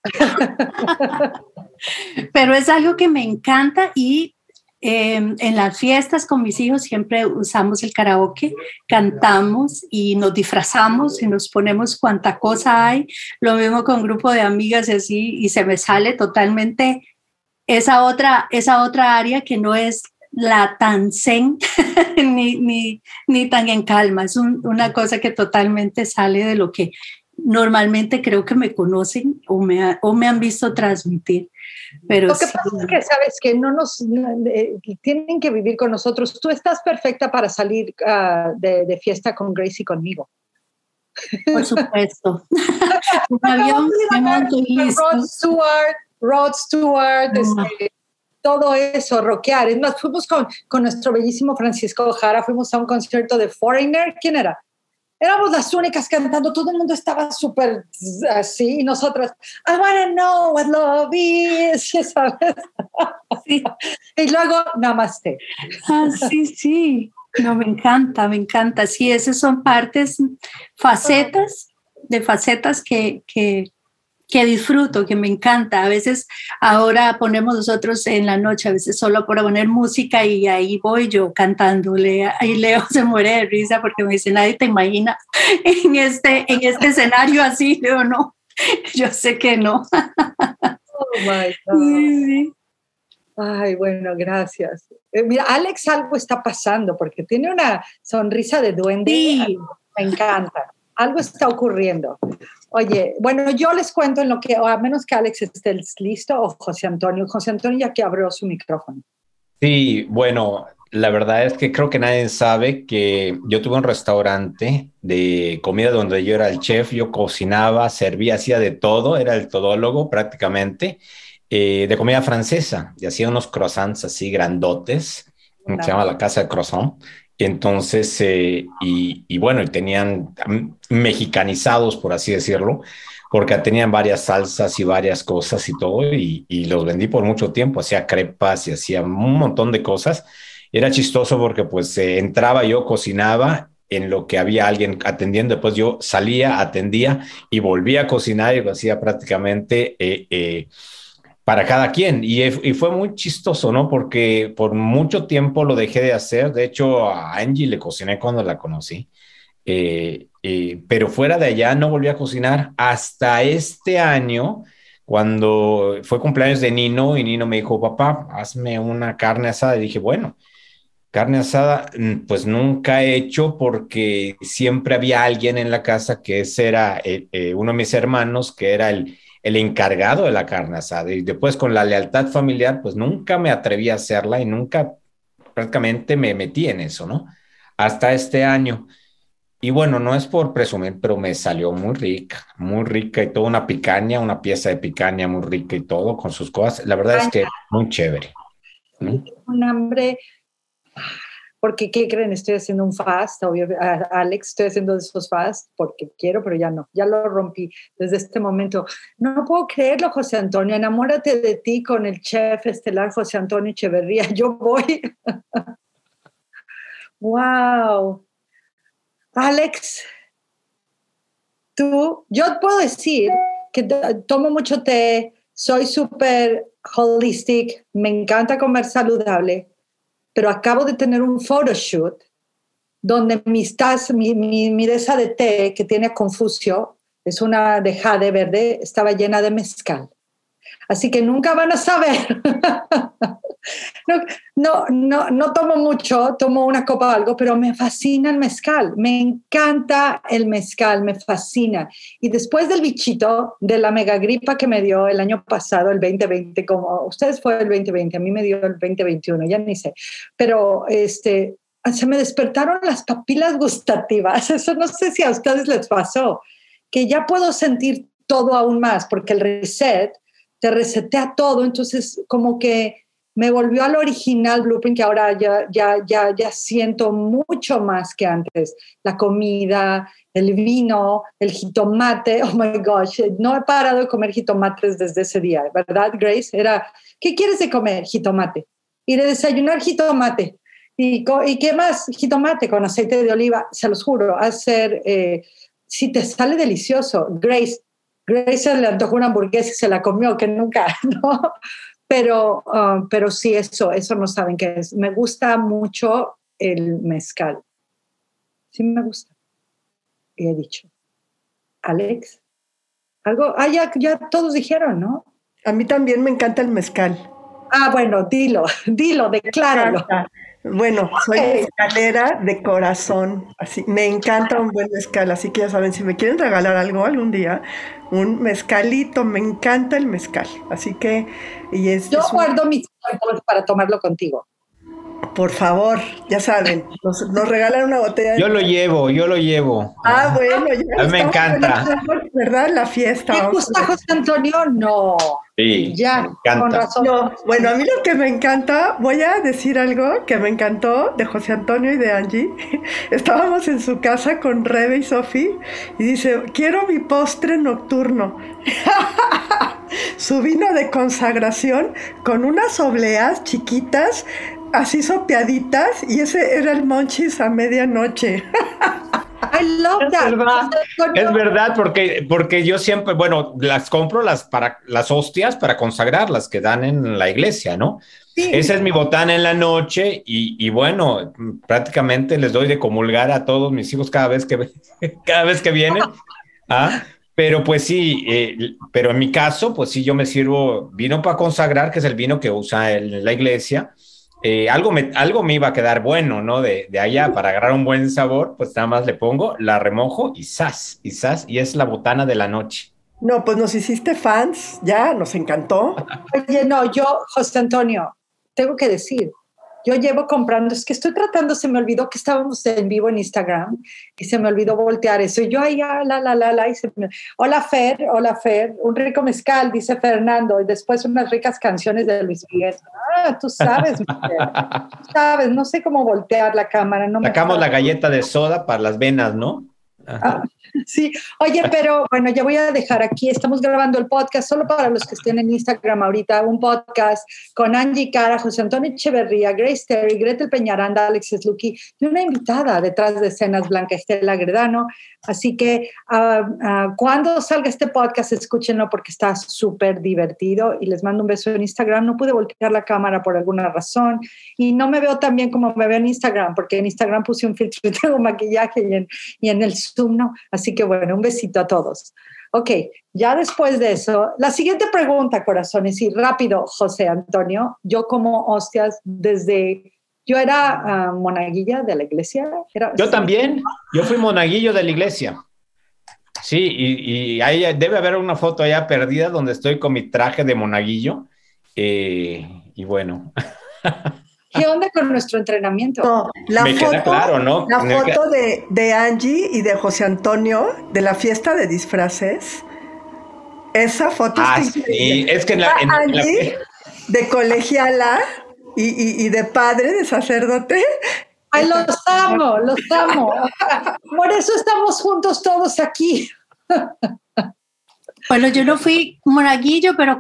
Pero es algo que me encanta y Em, en las fiestas con mis hijos siempre usamos el karaoke, cantamos y nos disfrazamos y nos ponemos cuanta cosa hay. Lo mismo con un grupo de amigas y así, y se me sale totalmente esa otra, esa otra área que no es la tan zen ni, ni, ni, tan en calma. Es una cosa que totalmente sale de lo que normalmente creo que me conocen o me, o me han visto transmitir. Pero lo que pasa es que sabes que no nos eh, tienen que vivir con nosotros. Tú estás perfecta para salir uh, de, de, fiesta con Grace y conmigo. Por supuesto. Un avión, Rod Stewart, Rod Stewart, este, todo eso, rockear. Es más, fuimos con, con nuestro bellísimo Francisco Jara, fuimos a un concierto de Foreigner. ¿Quién era? Éramos las únicas cantando, todo el mundo estaba súper así, y nosotras, I wanna know what love is, ¿sabes? Sí. y luego, namaste. Ah, sí, sí, no, me encanta, me encanta, sí, esas son partes, facetas, de facetas que, que, que disfruto, que me encanta. A veces ahora ponemos nosotros en la noche, a veces solo por poner música y ahí voy yo cantándole. Ahí Leo se muere de risa porque me dice, nadie te imagina en este, en este escenario así. Leo, no, yo sé que no. Oh my God. Ay, bueno, gracias. Eh, mira, Alex algo está pasando porque tiene una sonrisa de duende. Sí. Me encanta. Algo está ocurriendo. Oye, bueno, yo les cuento en lo que, o a menos que Alex esté listo, o José Antonio. José Antonio ya que abrió su micrófono. Sí, bueno, la verdad es que creo que nadie sabe que yo tuve un restaurante de comida donde yo era el chef, yo cocinaba, servía, hacía de todo, era el todólogo prácticamente, eh, de comida francesa, y hacía unos croissants así grandotes, se llama la casa de croissant, entonces, eh, y, bueno, y tenían mexicanizados, por así decirlo, porque tenían varias salsas y varias cosas y todo, y, los vendí por mucho tiempo, hacía crepas y hacía un montón de cosas. Era chistoso porque pues eh, entraba yo, cocinaba en lo que había alguien atendiendo, después yo salía, atendía y volvía a cocinar y lo hacía prácticamente eh, para cada quien. Y, fue muy chistoso, ¿no? Porque por mucho tiempo lo dejé de hacer. De hecho, a Angie le cociné cuando la conocí. Eh, eh, pero fuera de allá no volví a cocinar hasta este año, cuando fue cumpleaños de Nino y Nino me dijo, papá, hazme una carne asada. Y dije, bueno, carne asada, mm, pues nunca he hecho porque siempre había alguien en la casa que era eh, uno de mis hermanos, que era el el encargado de la carne asada. Y después con la lealtad familiar, pues nunca me atreví a hacerla y nunca prácticamente me metí en eso, ¿no? Hasta este año. Y bueno, no es por presumir, pero me salió muy rica, muy rica y toda una picaña, una pieza de picaña muy rica y todo con sus cosas. La verdad es que muy chévere. Un hambre porque ¿qué creen? Estoy haciendo un fast, Alex, estoy haciendo esos fast porque quiero, pero ya no, ya lo rompí desde este momento. No puedo creerlo, José Antonio, enamórate de ti con el chef estelar José Antonio Echeverría, yo voy. wow. Alex, tú, yo puedo decir que tomo mucho té, soy súper holistic, me encanta comer saludable pero acabo de tener un photoshoot donde mi, mi, mi, mi de té que tiene Confucio, es una de jade verde, estaba llena de mezcal. Así que nunca van a saber. no, no, no, no, tomo mucho, tomo una copa o algo, pero me fascina el mezcal. Me encanta el mezcal, me fascina. Y después del bichito, de la megagripa que me dio el año pasado, el 2020, como ustedes fue el 2020, a mí me dio el 2021, ya ni sé. Pero este, se me despertaron las papilas gustativas. Eso no sé si a ustedes les pasó, que ya puedo sentir todo aún más, porque el reset te resetea todo, entonces como que me volvió al original Blueprint que ahora ya, ya, ya, ya siento mucho más que antes. La comida, el vino, el jitomate, oh my gosh, no he parado de comer jitomates desde ese día, ¿verdad, Grace? Era, ¿qué quieres de comer? Jitomate. Y de desayunar jitomate. ¿Y, ¿Y qué más? Jitomate con aceite de oliva, se los juro, hacer, eh, si te sale delicioso, Grace, Grace le antojó una hamburguesa y se la comió, que nunca, ¿no? Pero, um, pero sí, eso, eso no saben qué es. Me gusta mucho el mezcal. Sí me gusta. Y he dicho. Alex, algo, ah, ya, ya todos dijeron, ¿no? A mí también me encanta el mezcal. Ah, bueno, dilo, dilo, decláralo. Bueno, soy escalera de corazón, así me encanta un buen mezcal, así que ya saben, si me quieren regalar algo algún día, un mezcalito, me encanta el mezcal, así que y es. Yo guardo mis para tomarlo contigo. Por favor, ya saben, nos, regalan una botella. Yo lo llevo, yo lo llevo. Ah, bueno, ya a mí me encanta. ¿Verdad? La fiesta. ¿Te gusta José Antonio? No. Sí, ya, con razón. bueno, a mí lo que me encanta, voy a decir algo que me encantó de José Antonio y de Angie. Estábamos en su casa con Rebe y Sofi y dice, quiero mi postre nocturno. su vino de consagración con unas obleas chiquitas así sopeaditas y ese era el monchis a medianoche. I love that. Es verdad, es verdad porque, porque yo siempre, bueno, las compro las, para, las hostias para consagrar, las que dan en la iglesia, ¿no? Sí. Esa es mi botana en la noche y, y, bueno, prácticamente les doy de comulgar a todos mis hijos cada vez que, cada vez que vienen. ¿ah? Pero pues sí, eh, pero en mi caso, pues sí, yo me sirvo vino para consagrar, que es el vino que usa en la iglesia eh, algo, me, algo me iba a quedar bueno, ¿no? De, de, allá, para agarrar un buen sabor, pues nada más le pongo, la remojo y sas, y sas, y es la botana de la noche. No, pues nos hiciste fans, ya, nos encantó. Oye, no, yo, José Antonio, tengo que decir, yo llevo comprando, es que estoy tratando, se me olvidó que estábamos en vivo en Instagram y se me olvidó voltear eso. Y yo ahí, la, la, la, la, y se me... Hola Fer, hola Fer, un rico mezcal, dice Fernando, y después unas ricas canciones de Luis Miguel. Ah, tú sabes, tú sabes, no sé cómo voltear la cámara. No Sacamos la galleta de soda para las venas, ¿no? Ah, sí, oye, pero bueno, ya voy a dejar aquí, estamos grabando el podcast solo para los que estén en Instagram ahorita, un podcast con Angie Cara, José Antonio Echeverría, Grace Terry, Gretel Peñaranda, Alexis Lucky y una invitada detrás de escenas, Blanca Estela Gredano. Así que uh, cuando salga este podcast, escúchenlo porque está súper divertido y les mando un beso en Instagram. No pude voltear la cámara por alguna razón y no me veo tan bien como me veo en Instagram porque en Instagram puse un filtro y tengo maquillaje y en, y en el Así que bueno, un besito a todos. Ok, ya después de eso, la siguiente pregunta, corazones, y rápido, José Antonio, yo como hostias desde yo era uh, monaguilla de la iglesia. Yo también, yo fui monaguillo de la iglesia. Sí, y, y ahí debe haber una foto allá perdida donde estoy con mi traje de monaguillo. Eh, y bueno. ¿Qué onda con nuestro entrenamiento? No, la Me foto, queda claro, ¿no? La foto de, de, Angie y de José Antonio de la fiesta de disfraces. Esa foto ah, sí. es que en la, en, Angie, de colegiala y, de padre, de sacerdote. Ay, los amo, los amo. Por eso estamos juntos todos aquí. Bueno, yo no fui monaguillo, pero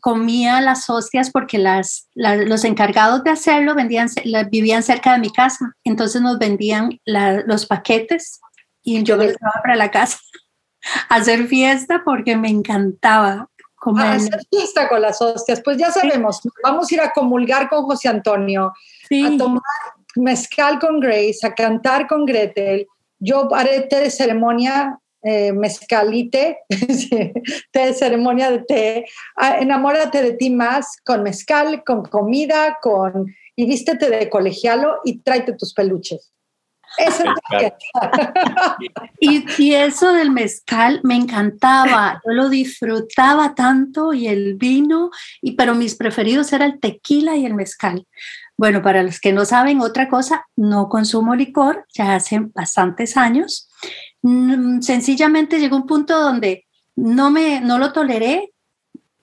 comía las hostias porque las, los encargados de hacerlo vendían, vivían cerca de mi casa. Entonces nos vendían los paquetes y yo me estaba para la casa a hacer fiesta porque me encantaba a hacer fiesta con las hostias. Pues ya sabemos, vamos a ir a comulgar con José Antonio, a tomar mezcal con Grace, a cantar con Gretel. Yo haré té de ceremonia, eh, mezcalite, té de ceremonia de té. Ah, enamórate de ti más con mezcal, con comida, con y vístete de colegialo y tráete tus peluches. Eso y, y, eso del mezcal me encantaba, yo lo disfrutaba tanto y el vino, y, pero mis preferidos eran el tequila y el mezcal. Bueno, para los que no saben otra cosa, no consumo licor ya hace bastantes años. Mm, sencillamente llegó un punto donde no, me, no lo toleré,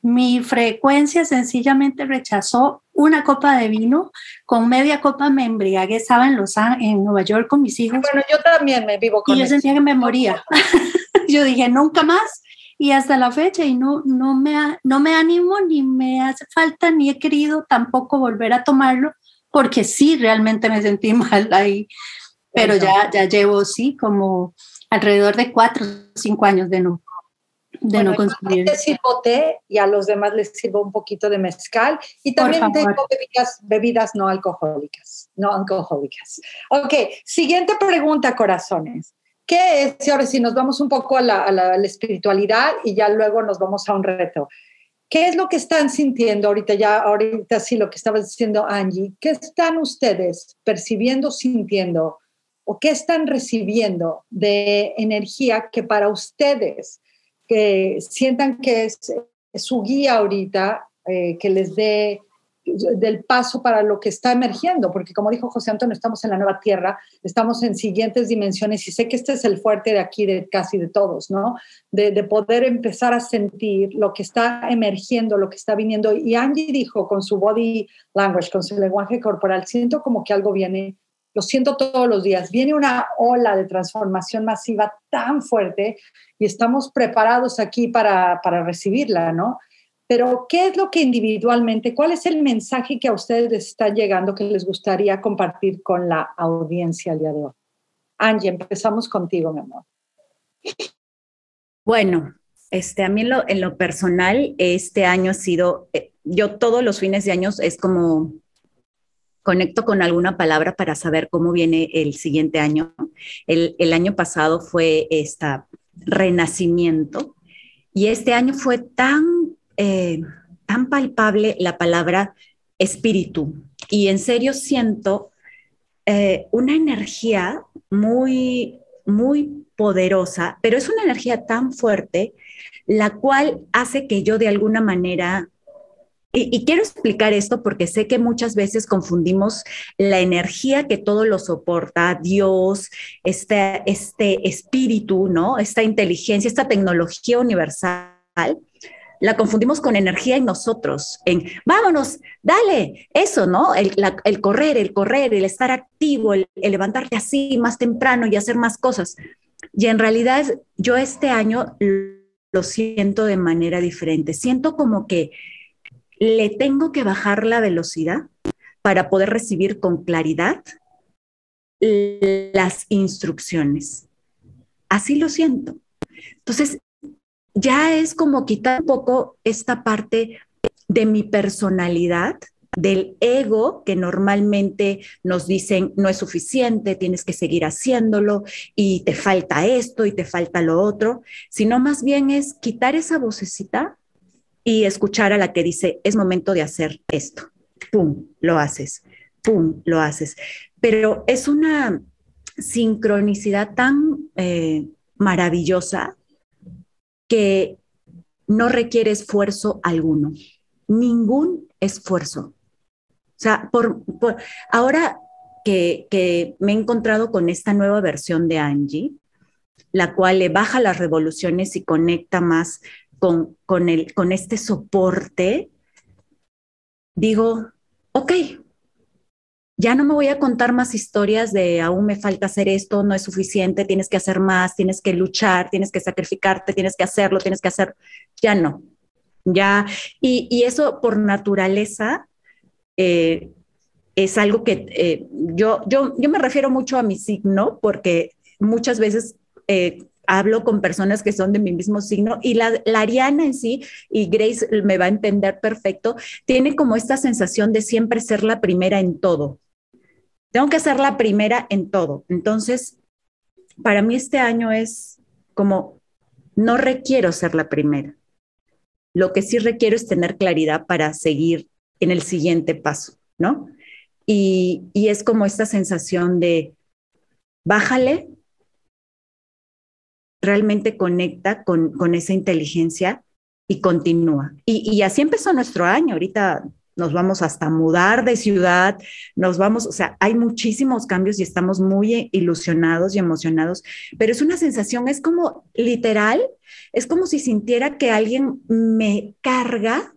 mi frecuencia sencillamente rechazó una copa de vino, con media copa me embriagué, estaba en, Los en Nueva York con mis hijos. Bueno, yo también me vivo con Y yo sentía que me moría. yo dije, nunca más. Y hasta la fecha, y no, no, me, no me animo, ni me hace falta, ni he querido tampoco volver a tomarlo, porque sí, realmente me sentí mal ahí. Pero ya, ya llevo, sí, como alrededor de cuatro o cinco años de no, de no consumir. Yo sirvo té y a los demás les sirvo un poquito de mezcal y también tengo bebidas, bebidas no alcohólicas, no alcohólicas. Ok, siguiente pregunta, corazones. ¿Qué es, y ahora si nos vamos un poco a la, a la, espiritualidad y ya luego nos vamos a un reto? ¿Qué es lo que están sintiendo ahorita? Ya, ahorita sí, lo que estaba diciendo Angie. ¿Qué están ustedes percibiendo, sintiendo? ¿O qué están recibiendo de energía que para ustedes, que sientan que es, su guía ahorita, eh, que les dé del paso para lo que está emergiendo, porque como dijo José Antonio, estamos en la nueva tierra, estamos en siguientes dimensiones y sé que este es el fuerte de aquí, de casi de todos, ¿no? De, de poder empezar a sentir lo que está emergiendo, lo que está viniendo. Y Angie dijo con su body language, con su lenguaje corporal, siento como que algo viene, lo siento todos los días, viene una ola de transformación masiva tan fuerte y estamos preparados aquí para, para recibirla, ¿no? Pero, ¿qué es lo que individualmente, cuál es el mensaje que a ustedes les está llegando que les gustaría compartir con la audiencia el día de hoy? Angie, empezamos contigo, mi amor. Bueno, este, a mí en lo, en lo personal, este año ha sido, eh, yo todos los fines de año es como conecto con alguna palabra para saber cómo viene el siguiente año. El, año pasado fue esta renacimiento y este año fue tan eh, tan palpable la palabra espíritu y en serio siento eh, una energía muy, muy poderosa, pero es una energía tan fuerte, la cual hace que yo de alguna manera y, quiero explicar esto porque sé que muchas veces confundimos la energía que todo lo soporta, Dios, este, este espíritu, ¿no? Esta inteligencia, esta tecnología universal, la confundimos con energía en nosotros, en vámonos, dale, eso, ¿no? El, correr, el correr, el estar activo, el, levantarte así más temprano y hacer más cosas. Y en realidad yo este año lo siento de manera diferente. Siento como que le tengo que bajar la velocidad para poder recibir con claridad las instrucciones. Así lo siento. Entonces, ya es como quitar un poco esta parte de mi personalidad, del ego que normalmente nos dicen no es suficiente, tienes que seguir haciéndolo y te falta esto y te falta lo otro, sino más bien es quitar esa vocecita y escuchar a la que dice es momento de hacer esto. Pum, lo haces. Pum, lo haces. Pero es una sincronicidad tan eh, maravillosa que no requiere esfuerzo alguno, ningún esfuerzo. O sea, por, ahora que, me he encontrado con esta nueva versión de Angie, la cual le baja las revoluciones y conecta más con, con, el, con este soporte, digo, ok, ya no me voy a contar más historias de aún me falta hacer esto, no es suficiente, tienes que hacer más, tienes que luchar, tienes que sacrificarte, tienes que hacerlo, tienes que hacer, ya no, ya, y, eso por naturaleza eh, es algo que eh, yo, yo, yo me refiero mucho a mi signo porque muchas veces... Eh, hablo con personas que son de mi mismo signo y la, la, Ariana en sí, y Grace me va a entender perfecto, tiene como esta sensación de siempre ser la primera en todo. Tengo que ser la primera en todo. Entonces, para mí este año es como, no requiero ser la primera. Lo que sí requiero es tener claridad para seguir en el siguiente paso, ¿no? Y, y es como esta sensación de, bájale, realmente conecta con, con esa inteligencia y continúa. Y, y, así empezó nuestro año. Ahorita nos vamos hasta mudar de ciudad, nos vamos, o sea, hay muchísimos cambios y estamos muy ilusionados y emocionados, pero es una sensación, es como literal, es como si sintiera que alguien me carga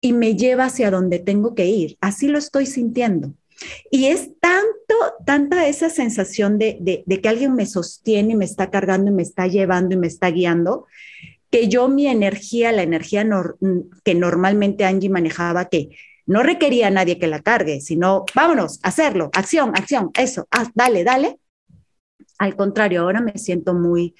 y me lleva hacia donde tengo que ir. Así lo estoy sintiendo. Y es tanto, tanta esa sensación de, de, que alguien me sostiene me está cargando y me está llevando y me está guiando, que yo mi energía, la energía que normalmente Angie manejaba, que no requería a nadie que la cargue, sino vámonos, hacerlo, acción, acción, eso, ah, dale, dale. Al contrario, ahora me siento muy,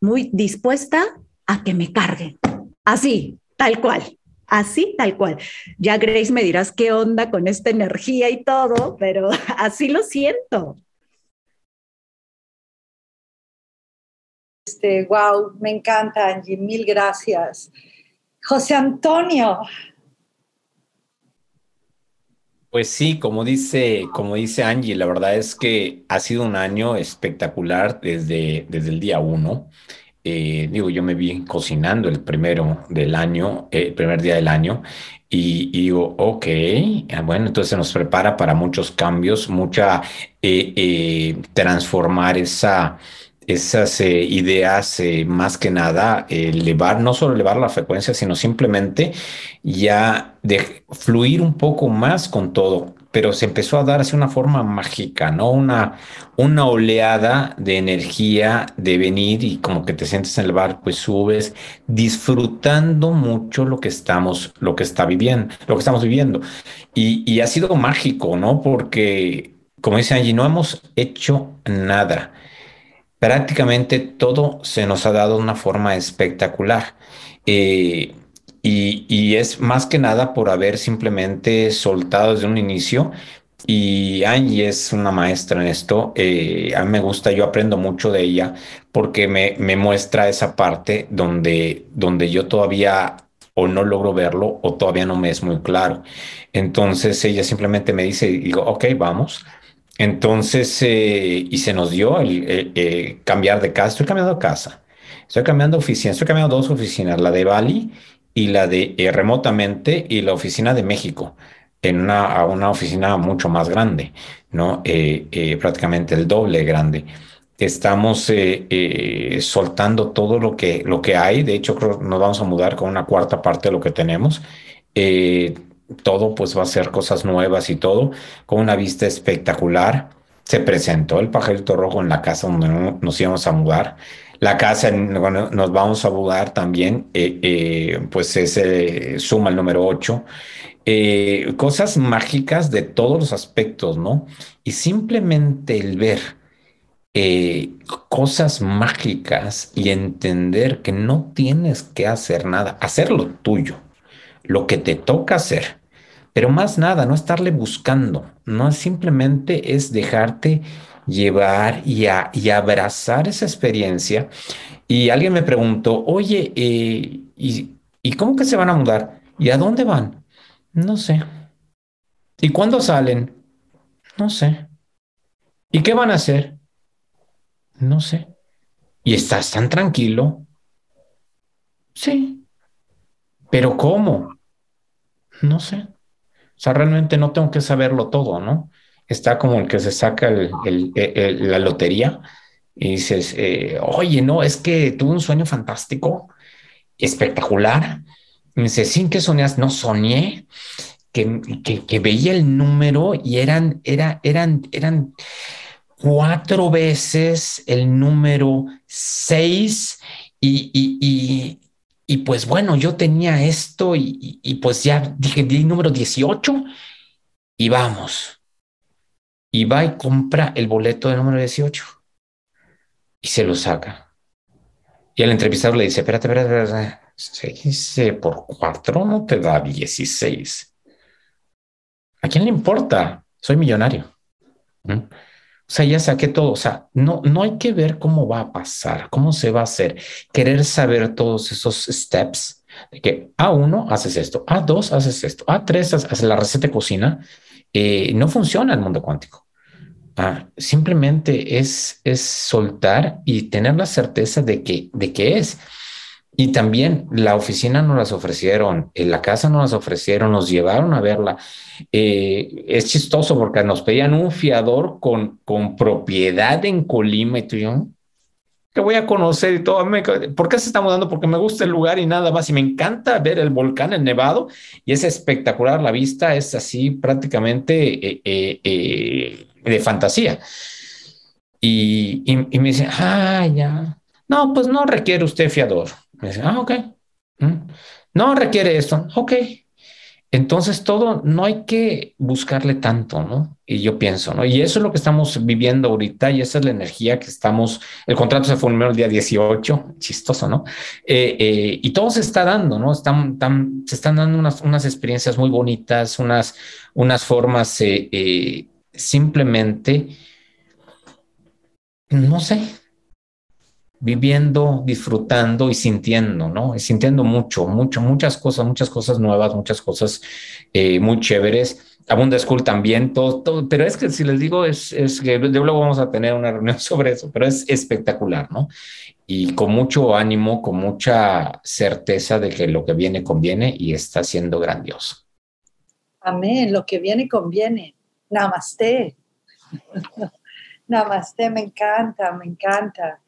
muy dispuesta a que me carguen. Así, tal cual, así, tal cual. Ya Grace me dirás qué onda con esta energía y todo, pero así lo siento. Este, wow, me encanta, Angie, mil gracias. José Antonio. Pues sí, como dice, como dice Angie, la verdad es que ha sido un año espectacular desde, desde el día uno. Eh, digo, yo me vi cocinando el primero del año, el primer día del año, y, digo, ok, ah, bueno, entonces se nos prepara para muchos cambios, mucha eh, eh, transformar esa esas eh, ideas, eh, más que nada, elevar, no solo elevar la frecuencia, sino simplemente ya fluir un poco más con todo. Pero se empezó a dar una forma mágica, ¿no? Una, una oleada de energía de venir y como que te sientes en el bar, pues subes disfrutando mucho lo que estamos, lo que está viviendo, lo que estamos viviendo. Y, ha sido mágico, ¿no? Porque, como dice Angie, no hemos hecho nada prácticamente todo se nos ha dado una forma espectacular. Eh, y, es más que nada por haber simplemente soltado desde un inicio. Y Angie es una maestra en esto. Eh, a mí me gusta, yo aprendo mucho de ella porque me, me muestra esa parte donde, donde yo todavía o no logro verlo o todavía no me es muy claro. Entonces ella simplemente me dice, digo, ok, vamos entonces, eh, y se nos dio el, eh, cambiar de casa. Estoy cambiando de casa. Estoy cambiando oficina. Estoy cambiando dos oficinas, la de Bali y la de eh, remotamente y la oficina de México, en una, una oficina mucho más grande, ¿no? prácticamente el doble grande. Estamos soltando todo lo que, lo que hay. De hecho, creo nos vamos a mudar con una cuarta parte de lo que tenemos todo pues va a ser cosas nuevas y todo, con una vista espectacular. Se presentó el pajarito rojo en la casa donde nos íbamos a mudar. La casa, nos vamos a mudar también, eh, eh, pues ese suma el número 8. Eh, cosas mágicas de todos los aspectos, ¿no? Y simplemente el ver cosas mágicas y entender que no tienes que hacer nada, hacer lo tuyo, lo que te toca hacer pero más nada, no estarle buscando, no simplemente es dejarte llevar y, abrazar esa experiencia. Y alguien me preguntó, oye, eh, ¿y, ¿y cómo que se van a mudar? ¿Y a dónde van? No sé. ¿Y cuándo salen? No sé. ¿Y qué van a hacer? No sé. ¿Y estás tan tranquilo? Sí. ¿Pero cómo? No sé. O sea, realmente no tengo que saberlo todo, ¿no? Está como el que se saca la lotería y dices, eh, oye, no, es que tuve un sueño fantástico, espectacular. Y me dice, ¿sin qué soñas? No soñé que, que, veía el número y eran, era, eran, eran cuatro veces el número seis y, y, y pues bueno, yo tenía esto y, pues ya dije, di número 18 y vamos. Y va y compra el boleto de número 18 y se lo saca. Y el entrevistador le dice, espérate, espérate, espérate, 6 por 4 no te da 16. ¿A quién le importa? Soy millonario. ¿Mm? O sea, ya saqué todo. O sea, no, no hay que ver cómo va a pasar, cómo se va a hacer. Querer saber todos esos steps de que A1 haces esto, A2 haces esto, A3 haces la receta de cocina. Eh, no funciona el mundo cuántico. Ah, simplemente es, es soltar y tener la certeza de que, de que es. Y también la oficina nos las ofrecieron, en la casa nos las ofrecieron, nos llevaron a verla. Eh, es chistoso porque nos pedían un fiador con, con propiedad en Colima y tú que voy a conocer y todo. ¿Por qué se está mudando? Porque me gusta el lugar y nada más. Y me encanta ver el volcán, el nevado, y es espectacular. La vista es así prácticamente eh, eh, de fantasía. Y, y, y me dice, ah, ya. No, pues no requiere usted fiador. Me dice, ah, ok. Mm. No requiere esto. Ok. Entonces todo no hay que buscarle tanto, ¿no? Y yo pienso, ¿no? Y eso es lo que estamos viviendo ahorita y esa es la energía que estamos, el contrato se formó el día 18, chistoso, ¿no? Eh, eh, y todo se está dando, ¿no? Están, se están dando unas, unas experiencias muy bonitas, unas, unas formas eh, simplemente, no sé, viviendo, disfrutando y sintiendo, ¿no? Sintiendo mucho, mucho, muchas cosas, muchas cosas nuevas, muchas cosas eh, muy chéveres. Abunda School también, todo, todo, pero es que si les digo, es, es que luego vamos a tener una reunión sobre eso, pero es espectacular, ¿no? Y con mucho ánimo, con mucha certeza de que lo que viene conviene y está siendo grandioso. Amén, lo que viene conviene. Namaste. Namaste, me encanta, me encanta.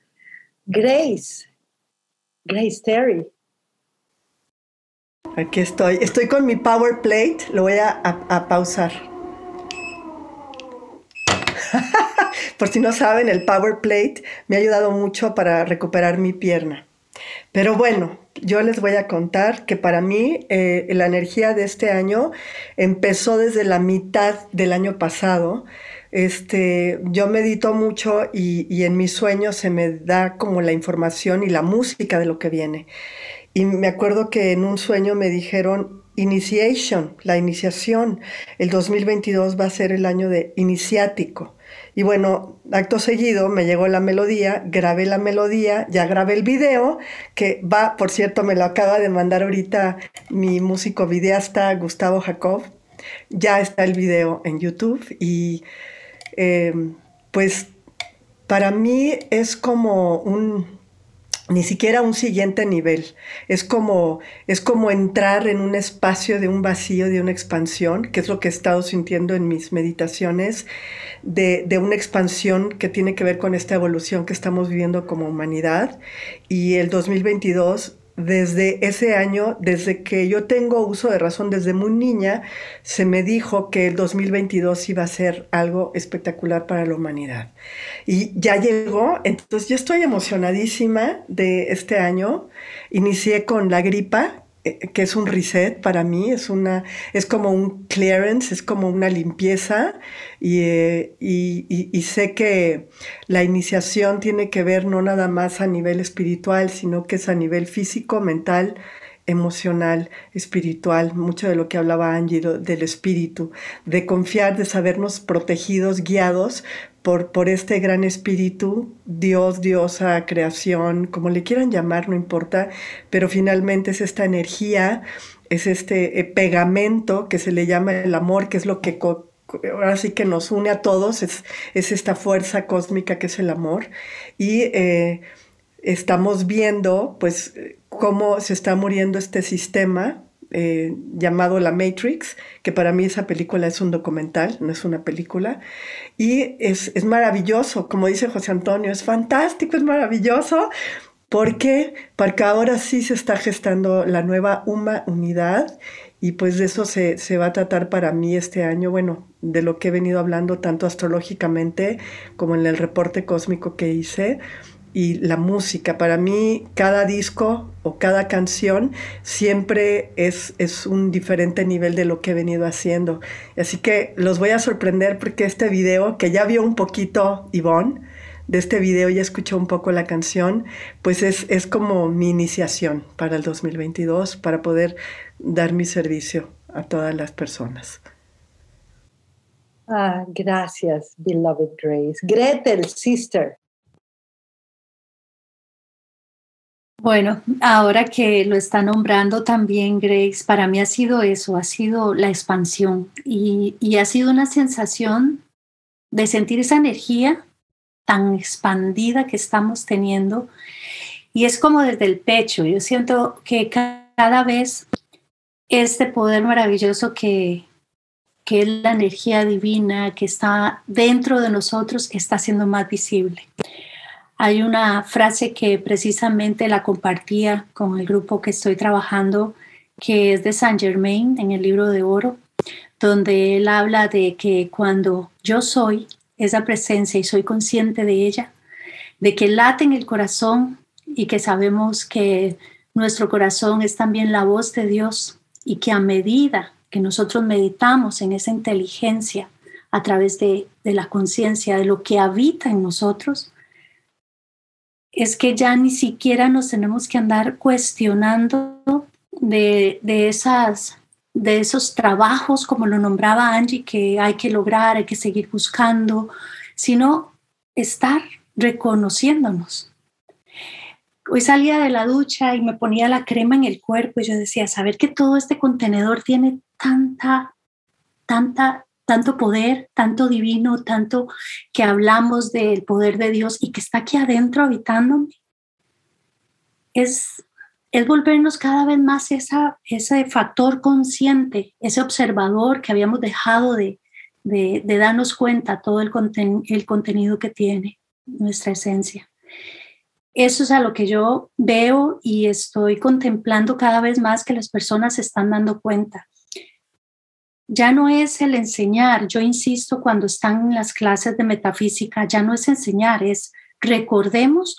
Grace, Grace Terry. Aquí estoy, estoy con mi power plate, lo voy a, a pausar. Por si no saben, el power plate me ha ayudado mucho para recuperar mi pierna. Pero bueno, yo les voy a contar que para mí eh, la energía de este año empezó desde la mitad del año pasado. Este, yo medito mucho y, en mis sueños se me da como la información y la música de lo que viene. Y me acuerdo que en un sueño me dijeron initiation, la iniciación. El 2022 va a ser el año de iniciático. Y bueno, acto seguido me llegó la melodía, grabé la melodía, ya grabé el video, que va, por cierto, me lo acaba de mandar ahorita mi músico videasta Gustavo Jacob. Ya está el video en YouTube y eh, pues para mí es como un, ni siquiera un siguiente nivel. Es como, es como entrar en un espacio de un vacío, de una expansión, que es lo que he estado sintiendo en mis meditaciones, de, de una expansión que tiene que ver con esta evolución que estamos viviendo como humanidad. Y el 2022 desde ese año, desde que yo tengo uso de razón, desde muy niña, se me dijo que el 2022 iba a ser algo espectacular para la humanidad. Y ya llegó, entonces yo estoy emocionadísima de este año. Inicié con la gripa, que es un reset para mí, es, una, es como un clearance, es como una limpieza eh, y, y, sé que la iniciación tiene que ver no nada más a nivel espiritual, sino que es a nivel físico, mental, emocional, espiritual, mucho de lo que hablaba Angie del espíritu, de confiar, de sabernos protegidos, guiados por, por este gran espíritu, Dios, diosa, creación, como le quieran llamar, no importa, pero finalmente es esta energía, es este eh, pegamento que se le llama el amor, que es lo que ahora sí que nos une a todos, es, es esta fuerza cósmica que es el amor. Y eh, estamos viendo, pues, cómo se está muriendo este sistema eh, llamado La Matrix, que para mí esa película es un documental, no es una película, y es, es maravilloso, como dice José Antonio, es fantástico, es maravilloso, porque, porque ahora sí se está gestando la nueva humanidad y pues de eso se, se, va a tratar para mí este año, bueno, de lo que he venido hablando tanto astrológicamente como en el reporte cósmico que hice, y la música. Para mí, cada disco o cada canción siempre es, es un diferente nivel de lo que he venido haciendo. Así que los voy a sorprender porque este video, que ya vio un poquito Ivonne, de este video ya escuchó un poco la canción, pues es, es como mi iniciación para el 2022, para poder dar mi servicio a todas las personas. Ah, gracias, beloved Grace. Gretel, sister. Bueno, ahora que lo está nombrando también Grace, para mí ha sido eso, ha sido la expansión y, ha sido una sensación de sentir esa energía tan expandida que estamos teniendo y es como desde el pecho. Yo siento que cada vez este poder maravilloso que, que es la energía divina que está dentro de nosotros está siendo más visible. Hay una frase que precisamente la compartía con el grupo que estoy trabajando, que es de Saint Germain en el libro de oro, donde él habla de que cuando yo soy esa presencia y soy consciente de ella, de que late en el corazón y que sabemos que nuestro corazón es también la voz de Dios y que a medida que nosotros meditamos en esa inteligencia a través de, de la conciencia de lo que habita en nosotros, es que ya ni siquiera nos tenemos que andar cuestionando de, esas, de esos trabajos, como lo nombraba Angie, que hay que lograr, hay que seguir buscando, sino estar reconociéndonos. Hoy salía de la ducha y me ponía la crema en el cuerpo y yo decía, saber que todo este contenedor tiene tanta, tanta, tanto poder, tanto divino, tanto que hablamos del poder de Dios y que está aquí adentro habitándome, es, es volvernos cada vez más esa, ese factor consciente, ese observador que habíamos dejado de, de, darnos cuenta todo el, el contenido que tiene nuestra esencia. Eso es a lo que yo veo y estoy contemplando cada vez más que las personas se están dando cuenta. Ya no es el enseñar, yo insisto cuando están en las clases de metafísica, ya no es enseñar, es recordemos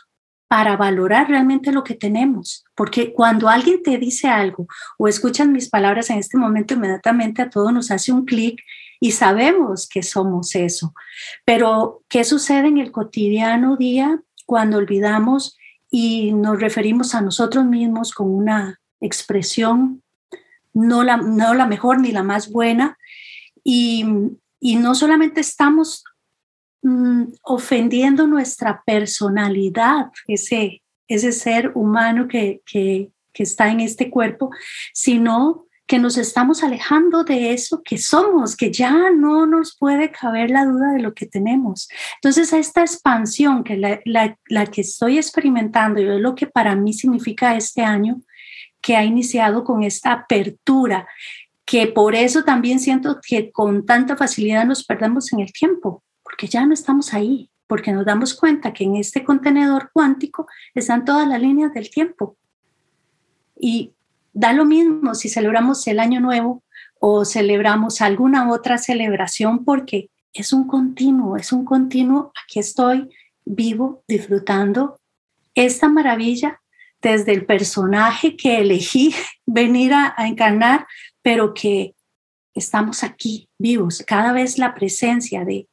para valorar realmente lo que tenemos. Porque cuando alguien te dice algo o escuchan mis palabras en este momento, inmediatamente a todos nos hace un clic y sabemos que somos eso. Pero, ¿qué sucede en el cotidiano día cuando olvidamos y nos referimos a nosotros mismos con una expresión no la, no la mejor ni la más buena? Y, y no solamente estamos Mm, ofendiendo nuestra personalidad, ese, ese ser humano que, que, que está en este cuerpo, sino que nos estamos alejando de eso que somos, que ya no nos puede caber la duda de lo que tenemos. Entonces, esta expansión que la, la, la, que estoy experimentando y es lo que para mí significa este año, que ha iniciado con esta apertura, que por eso también siento que con tanta facilidad nos perdemos en el tiempo, porque ya no estamos ahí, porque nos damos cuenta que en este contenedor cuántico están todas las líneas del tiempo. Y da lo mismo si celebramos el año nuevo o celebramos alguna otra celebración, porque es un continuo, es un continuo, aquí estoy vivo, disfrutando esta maravilla desde el personaje que elegí venir a, encarnar, pero que estamos aquí vivos. Cada vez la presencia de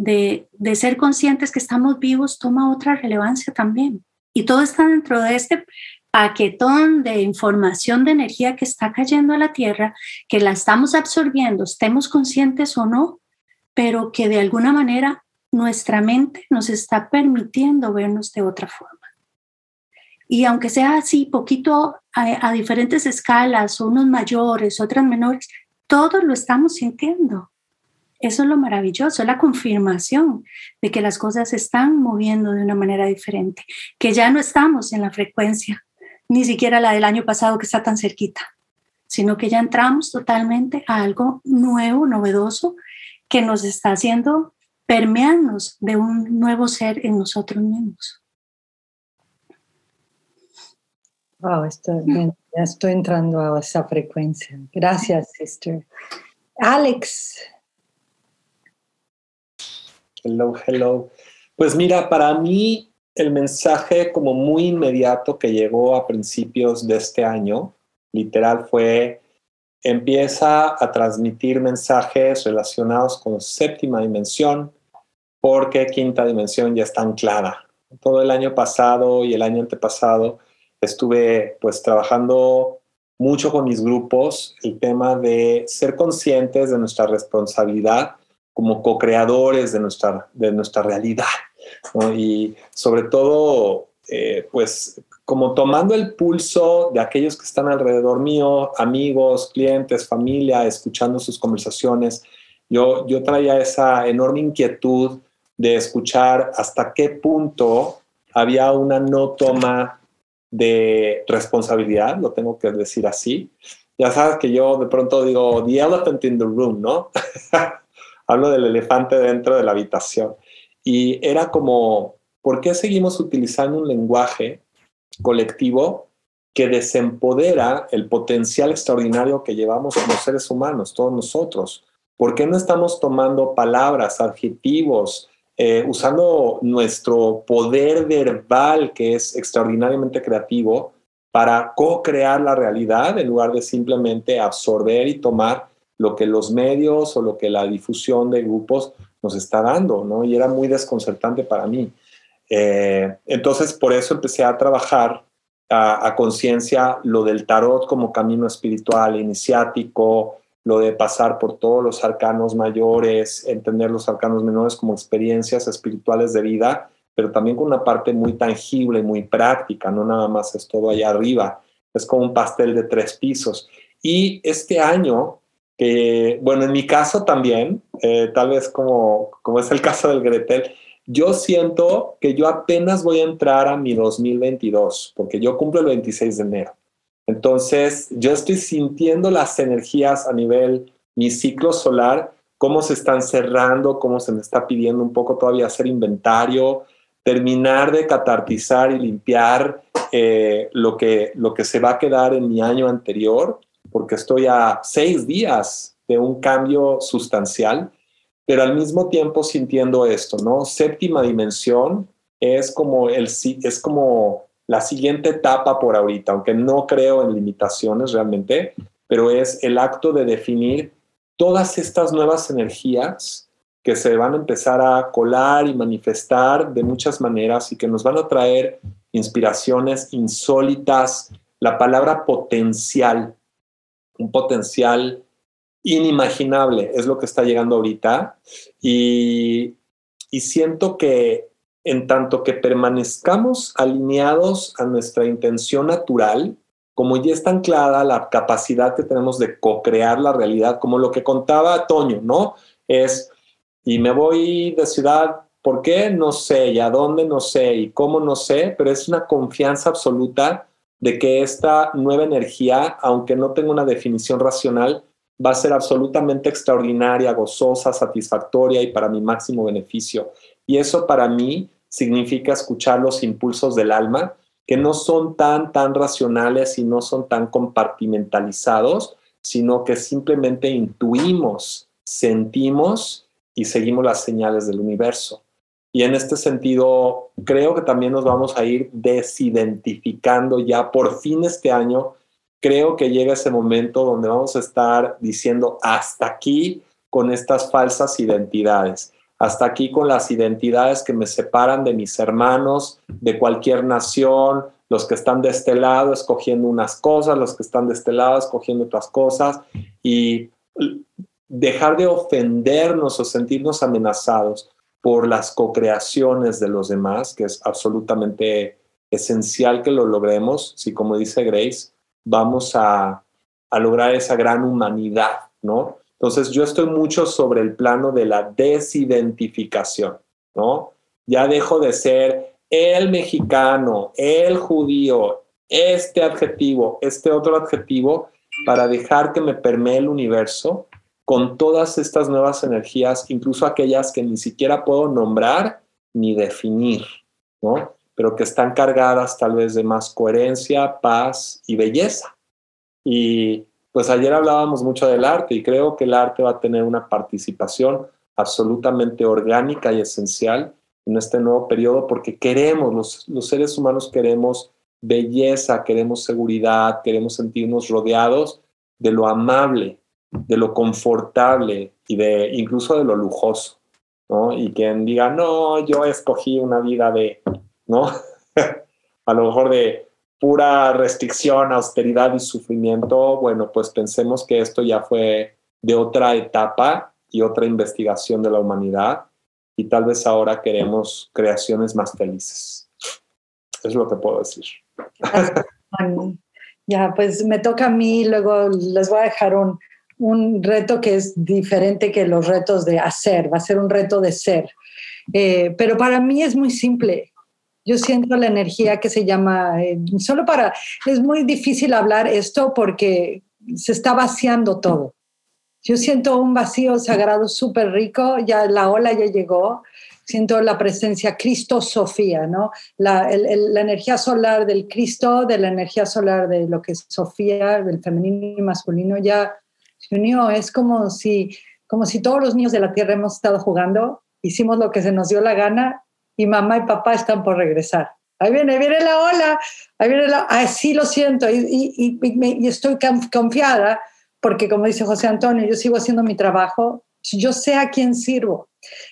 de, ser conscientes que estamos vivos toma otra relevancia también. Y todo está dentro de este paquetón de información de energía que está cayendo a la Tierra, que la estamos absorbiendo, estemos conscientes o no, pero que de alguna manera nuestra mente nos está permitiendo vernos de otra forma. Y aunque sea así, poquito a, diferentes escalas, unos mayores, otras menores, todos lo estamos sintiendo. Eso es lo maravilloso, la confirmación de que las cosas se están moviendo de una manera diferente, que ya no estamos en la frecuencia, ni siquiera la del año pasado que está tan cerquita, sino que ya entramos totalmente a algo nuevo, novedoso, que nos está haciendo permearnos de un nuevo ser en nosotros mismos. Wow, estoy, ya estoy entrando a esa frecuencia. Gracias, sister. Alex, Hello, hello. Pues mira, para mí el mensaje como muy inmediato que llegó a principios de este año, literal, fue empieza a transmitir mensajes relacionados con séptima dimensión, porque quinta dimensión ya está anclada. Todo el año pasado y el año antepasado estuve pues trabajando mucho con mis grupos el tema de ser conscientes de nuestra responsabilidad como co-creadores de nuestra, de nuestra realidad. Y sobre todo, eh, pues como tomando el pulso de aquellos que están alrededor mío, amigos, clientes, familia, escuchando sus conversaciones, yo, yo traía esa enorme inquietud de escuchar hasta qué punto había una no toma de responsabilidad, lo tengo que decir así. Ya sabes que yo de pronto digo, the elephant in the room, ¿no? hablo del elefante dentro de la habitación. Y era como, ¿por qué seguimos utilizando un lenguaje colectivo que desempodera el potencial extraordinario que llevamos como seres humanos, todos nosotros? ¿Por qué no estamos tomando palabras, adjetivos, eh, usando nuestro poder verbal que es extraordinariamente creativo para co-crear la realidad en lugar de simplemente absorber y tomar lo que los medios o lo que la difusión de grupos nos está dando, ¿no? Y era muy desconcertante para mí. Eh, entonces, por eso empecé a trabajar a, conciencia lo del tarot como camino espiritual, iniciático, lo de pasar por todos los arcanos mayores, entender los arcanos menores como experiencias espirituales de vida pero también con una parte muy tangible, muy práctica, no nada más es todo allá arriba, es como un pastel de tres pisos. Y este año, bueno, en mi caso también, eh, tal vez como, como es el caso del Gretel, yo siento que yo apenas voy a entrar a mi 2022, porque yo cumplo el 26 de enero. Entonces, yo estoy sintiendo las energías a nivel mi ciclo solar, cómo se están cerrando, cómo se me está pidiendo un poco todavía hacer inventario, terminar de catartizar y limpiar eh, lo, que, lo que se va a quedar en mi año anterior, porque estoy a seis días de un cambio sustancial, pero al mismo tiempo sintiendo esto, ¿no? Séptima dimensión es como, el, es como la siguiente etapa por ahorita, aunque no creo en limitaciones realmente, pero es el acto de definir todas estas nuevas energías que se van a empezar a colar y manifestar de muchas maneras y que nos van a traer inspiraciones insólitas, la palabra potencial, un potencial inimaginable es lo que está llegando ahorita. Y, y siento que en tanto que permanezcamos alineados a nuestra intención natural, como ya está anclada la capacidad que tenemos de co-crear la realidad, como lo que contaba Toño, ¿no? Es y me voy de ciudad, ¿por qué? No sé, y a dónde no sé, y cómo no sé, pero es una confianza absoluta de que esta nueva energía, aunque no tenga una definición racional, va a ser absolutamente extraordinaria, gozosa, satisfactoria y para mi máximo beneficio. Y eso para mí significa escuchar los impulsos del alma, que no son tan, tan racionales y no son tan compartimentalizados, sino que simplemente intuimos, sentimos y seguimos las señales del universo. Y en este sentido, creo que también nos vamos a ir desidentificando ya por fin este año. Creo que llega ese momento donde vamos a estar diciendo hasta aquí con estas falsas identidades, hasta aquí con las identidades que me separan de mis hermanos, de cualquier nación, los que están de este lado escogiendo unas cosas, los que están de este lado escogiendo otras cosas. Y dejar de ofendernos o sentirnos amenazados por las co-creaciones de los demás, que es absolutamente esencial que lo logremos, si como dice Grace, vamos a, a lograr esa gran humanidad, ¿no? Entonces yo estoy mucho sobre el plano de la desidentificación, ¿no? Ya dejo de ser el mexicano, el judío, este adjetivo, este otro adjetivo, para dejar que me permee el universo con todas estas nuevas energías, incluso aquellas que ni siquiera puedo nombrar ni definir, ¿no? Pero que están cargadas tal vez de más coherencia, paz y belleza. Y pues ayer hablábamos mucho del arte y creo que el arte va a tener una participación absolutamente orgánica y esencial en este nuevo periodo porque queremos, los, los seres humanos queremos belleza, queremos seguridad, queremos sentirnos rodeados de lo amable, de lo confortable y de incluso de lo lujoso, ¿no? Y quien diga, no, yo escogí una vida de, ¿no? a lo mejor de pura restricción, austeridad y sufrimiento, bueno, pues pensemos que esto ya fue de otra etapa y otra investigación de la humanidad y tal vez ahora queremos creaciones más felices. Es lo que puedo decir. Ya, pues me toca a mí, luego les voy a dejar un, un reto que es diferente que los retos de hacer, va a ser un reto de ser. Eh, pero para mí es muy simple. Yo siento la energía que se llama, eh, solo para, es muy difícil hablar esto porque se está vaciando todo. Yo siento un vacío sagrado súper rico, ya la ola ya llegó, siento la presencia Cristo-Sofía, ¿no? La, energía solar del Cristo, de la energía solar de lo que es Sofía, del femenino y masculino, ya unió. Es como si, como si todos los niños de la tierra hemos estado jugando, hicimos lo que se nos dio la gana y mamá y papá están por regresar. Ahí viene, ahí viene la ola, ahí viene la... Así lo siento y, estoy confiada porque como dice José Antonio, yo sigo haciendo mi trabajo, yo sé a quién sirvo.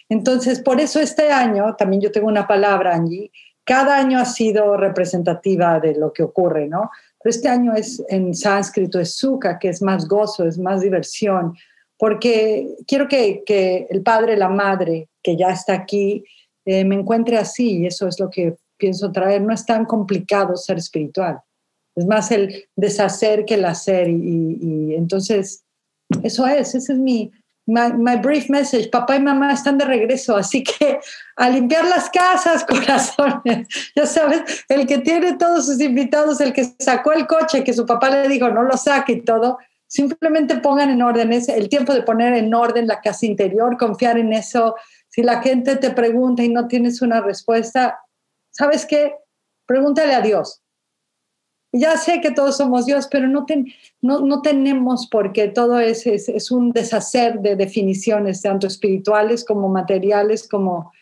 Entonces, por eso este año, también yo tengo una palabra, Angie, cada año ha sido representativa de lo que ocurre, ¿no? Pero este año es en sánscrito, es sukha, que es más gozo, es más diversión, porque quiero que el padre, la madre, que ya está aquí, eh, me encuentre así y eso es lo que pienso traer. No es tan complicado ser espiritual. Es más el deshacer que el hacer y, entonces eso es, ese es mi my, brief message. Papá y mamá están de regreso, así que a limpiar las casas, corazones. Ya sabes, el que tiene todos sus invitados, el que sacó el coche, que su papá le dijo no lo saque y todo, simplemente pongan en orden ese, el tiempo de poner en orden la casa interior, confiar en eso, si la gente te pregunta y no tienes una respuesta, ¿sabes qué? Pregúntale a Dios. Ya sé que todos somos Dios, pero no, no, tenemos porque todo es, es, un deshacer de definiciones, tanto espirituales como materiales, como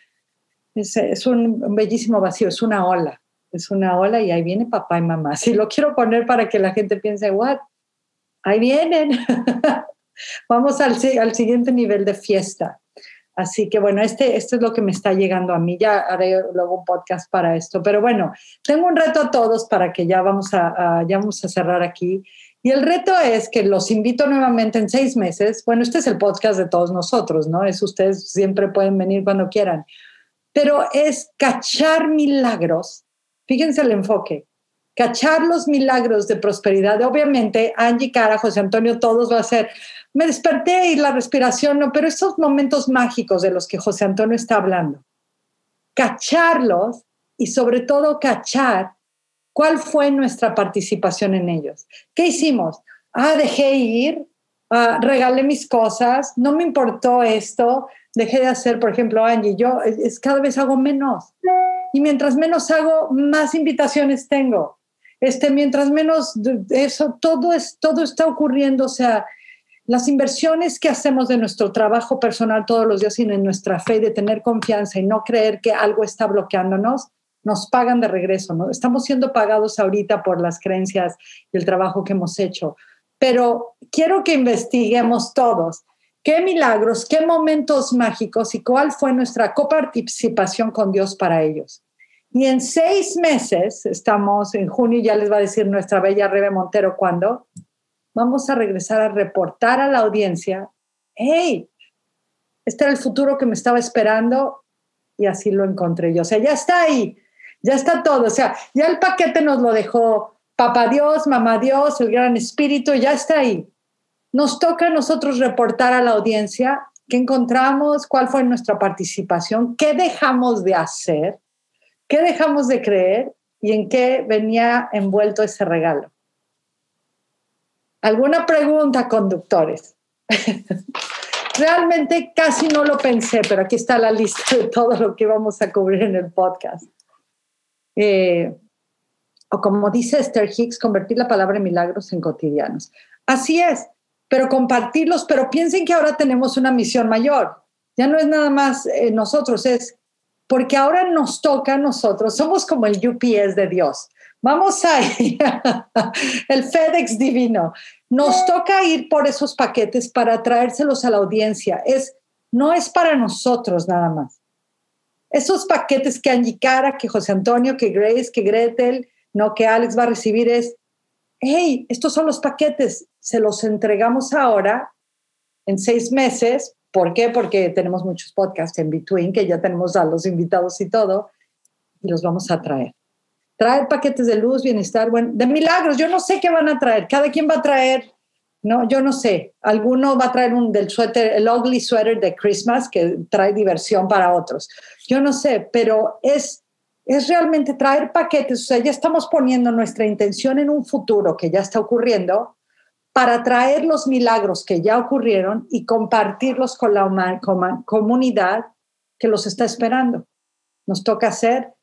es, un bellísimo vacío, es una ola, es una ola y ahí viene papá y mamá. Si lo quiero poner para que la gente piense, what? Ahí vienen. Vamos al, al siguiente nivel de fiesta. Así que bueno, este, esto es lo que me está llegando a mí. Ya haré luego un podcast para esto. Pero bueno, tengo un reto a todos para que ya vamos a, ya vamos a cerrar aquí. Y el reto es que los invito nuevamente en seis meses. Bueno, este es el podcast de todos nosotros, ¿no? Es ustedes siempre pueden venir cuando quieran. Pero es cachar milagros. Fíjense el enfoque. Cachar los milagros de prosperidad. Obviamente, Angie, Cara, José Antonio, todos va a ser me desperté y la respiración, no, pero esos momentos mágicos de los que José Antonio está hablando, cacharlos y sobre todo cachar cuál fue nuestra participación en ellos. ¿Qué hicimos? Ah, dejé ir, ah, regalé mis cosas, no me importó esto, dejé de hacer, por ejemplo, Angie, yo es, cada vez hago menos. Y mientras menos hago, más invitaciones tengo. Este, mientras menos eso, todo, es, todo está ocurriendo, o sea, las inversiones que hacemos de nuestro trabajo personal todos los días y en nuestra fe de tener confianza y no creer que algo está bloqueándonos, nos pagan de regreso, ¿no? Estamos siendo pagados ahorita por las creencias y el trabajo que hemos hecho. Pero quiero que investiguemos todos qué milagros, qué momentos mágicos y cuál fue nuestra coparticipación con Dios para ellos. Y en seis meses, estamos en junio, ya les va a decir nuestra bella Rebe Montero cuándo, vamos a regresar a reportar a la audiencia, hey, este era el futuro que me estaba esperando y así lo encontré yo. O sea, ya está ahí, ya está todo. O sea, ya el paquete nos lo dejó Papá Dios, Mamá Dios, el Gran Espíritu, ya está ahí. Nos toca a nosotros reportar a la audiencia qué encontramos, cuál fue nuestra participación, qué dejamos de hacer, qué dejamos de creer y en qué venía envuelto ese regalo. ¿Alguna pregunta, conductores? Realmente casi no lo pensé, pero aquí está la lista de todo lo que vamos a cubrir en el podcast. Eh, o como dice Esther Hicks, convertir la palabra en milagros en cotidianos. Así es, pero compartirlos, pero piensen que ahora tenemos una misión mayor. Ya no es nada más eh, nosotros, es porque ahora nos toca a nosotros, somos como el UPS de Dios. Vamos a el FedEx divino. Nos toca ir por esos paquetes para traérselos a la audiencia. Es, no es para nosotros nada más. Esos paquetes que Angie Cara, que José Antonio, que Grace, que Gretel, no, que Alex va a recibir es, hey, estos son los paquetes, se los entregamos ahora en seis meses. ¿Por qué? Porque tenemos muchos podcasts en between, que ya tenemos a los invitados y todo, y los vamos a traer traer paquetes de luz, bienestar, bueno, de milagros. Yo no sé qué van a traer. Cada quien va a traer, no, yo no sé. Alguno va a traer un del suéter, el ugly sweater de Christmas que trae diversión para otros. Yo no sé, pero es es realmente traer paquetes, o sea, ya estamos poniendo nuestra intención en un futuro que ya está ocurriendo para traer los milagros que ya ocurrieron y compartirlos con la comunidad que los está esperando. Nos toca hacer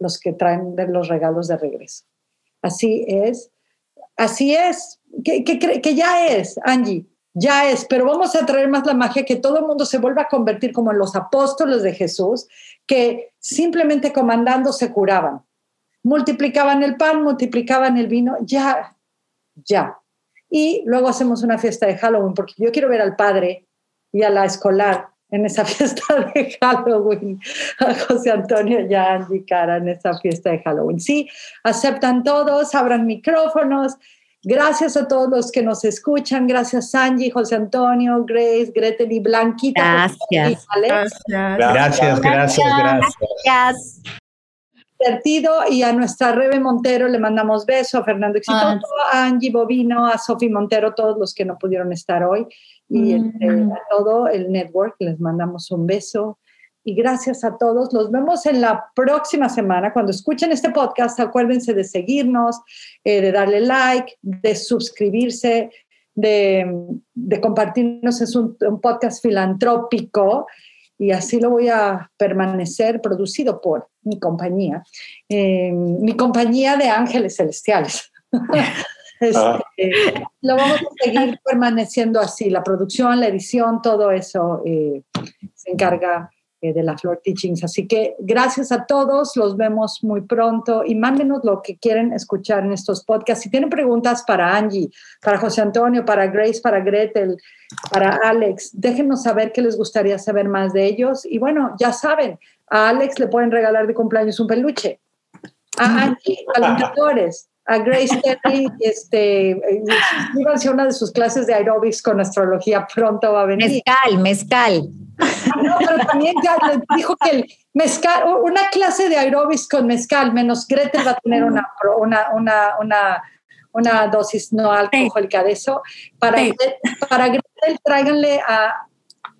los que traen los regalos de regreso. Así es, así es, que, que, ya es, Angie, ya es, pero vamos a traer más la magia, que todo el mundo se vuelva a convertir como en los apóstoles de Jesús, que simplemente comandando se curaban, multiplicaban el pan, multiplicaban el vino, ya, ya. Y luego hacemos una fiesta de Halloween, porque yo quiero ver al padre y a la escolar en esa fiesta de Halloween, a José Antonio y a Angie Cara en esa fiesta de Halloween. Sí, aceptan todos, abran micrófonos Gracias a todos los que nos escuchan. Gracias, Angie, José Antonio, Grace, Gretel y Blanquita. Gracias. Gracias, gracias, gracias. gracias. Divertido y a nuestra Rebe Montero le mandamos beso, a Fernando Exitoso, a Angie Bovino, a Sofi Montero, todos los que no pudieron estar hoy y este, a todo el network les mandamos un beso y gracias a todos. Los vemos en la próxima semana. Cuando escuchen este podcast, acuérdense de seguirnos, eh, de darle like, de suscribirse, de, de compartirnos. Es un, podcast filantrópico y así lo voy a permanecer producido por mi compañía, eh, mi compañía de ángeles celestiales. Este, lo vamos a seguir permaneciendo así, la producción, la edición, todo eso eh, se encarga de la Flor Teachings. Así que gracias a todos, los vemos muy pronto y mándenos lo que quieren escuchar en estos podcasts. Si tienen preguntas para Angie, para José Antonio, para Grace, para Gretel, para Alex, déjenos saber qué les gustaría saber más de ellos. Y bueno, ya saben, a Alex le pueden regalar de cumpleaños un peluche. A Angie, a mentores a Grace Terry, este, iba a una de sus clases de aerobics con astrología, pronto va a venir. Mezcal, mezcal. No, pero también ya dijo que el mezcal, una clase de aerobics con mezcal, menos Gretel va a tener una, una, una, una, una dosis no alcohólica de eso. Para, para Gretel, tráiganle a,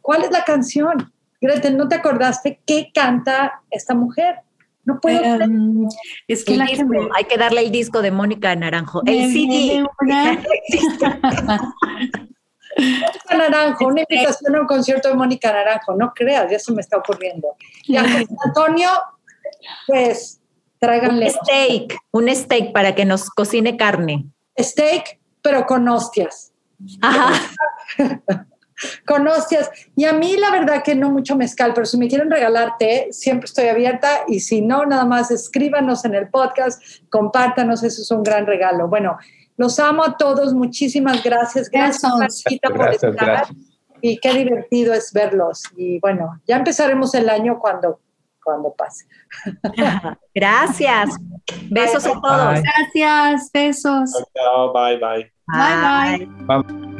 ¿cuál es la canción? Gretel, ¿no te acordaste qué canta esta mujer? No puedo. Um, es que, hay que darle el disco de Mónica Naranjo. el CD. Mónica Naranjo, una invitación a un concierto de Mónica Naranjo, no creas, ya se me está ocurriendo. Y a Antonio, pues tráiganle. Un steak, un steak para que nos cocine carne. Steak, pero con hostias. Ajá. con hostias. Y a mí la verdad que no mucho mezcal, pero si me quieren regalar té, siempre estoy abierta y si no, nada más escríbanos en el podcast, compártanos, eso es un gran regalo. Bueno, los amo a todos, muchísimas gracias. Gracias, Marcita, por estar. Y qué divertido es verlos. Y bueno, ya empezaremos el año cuando, cuando pase. Gracias. Besos a todos. Gracias, besos. bye, bye. Bye, bye.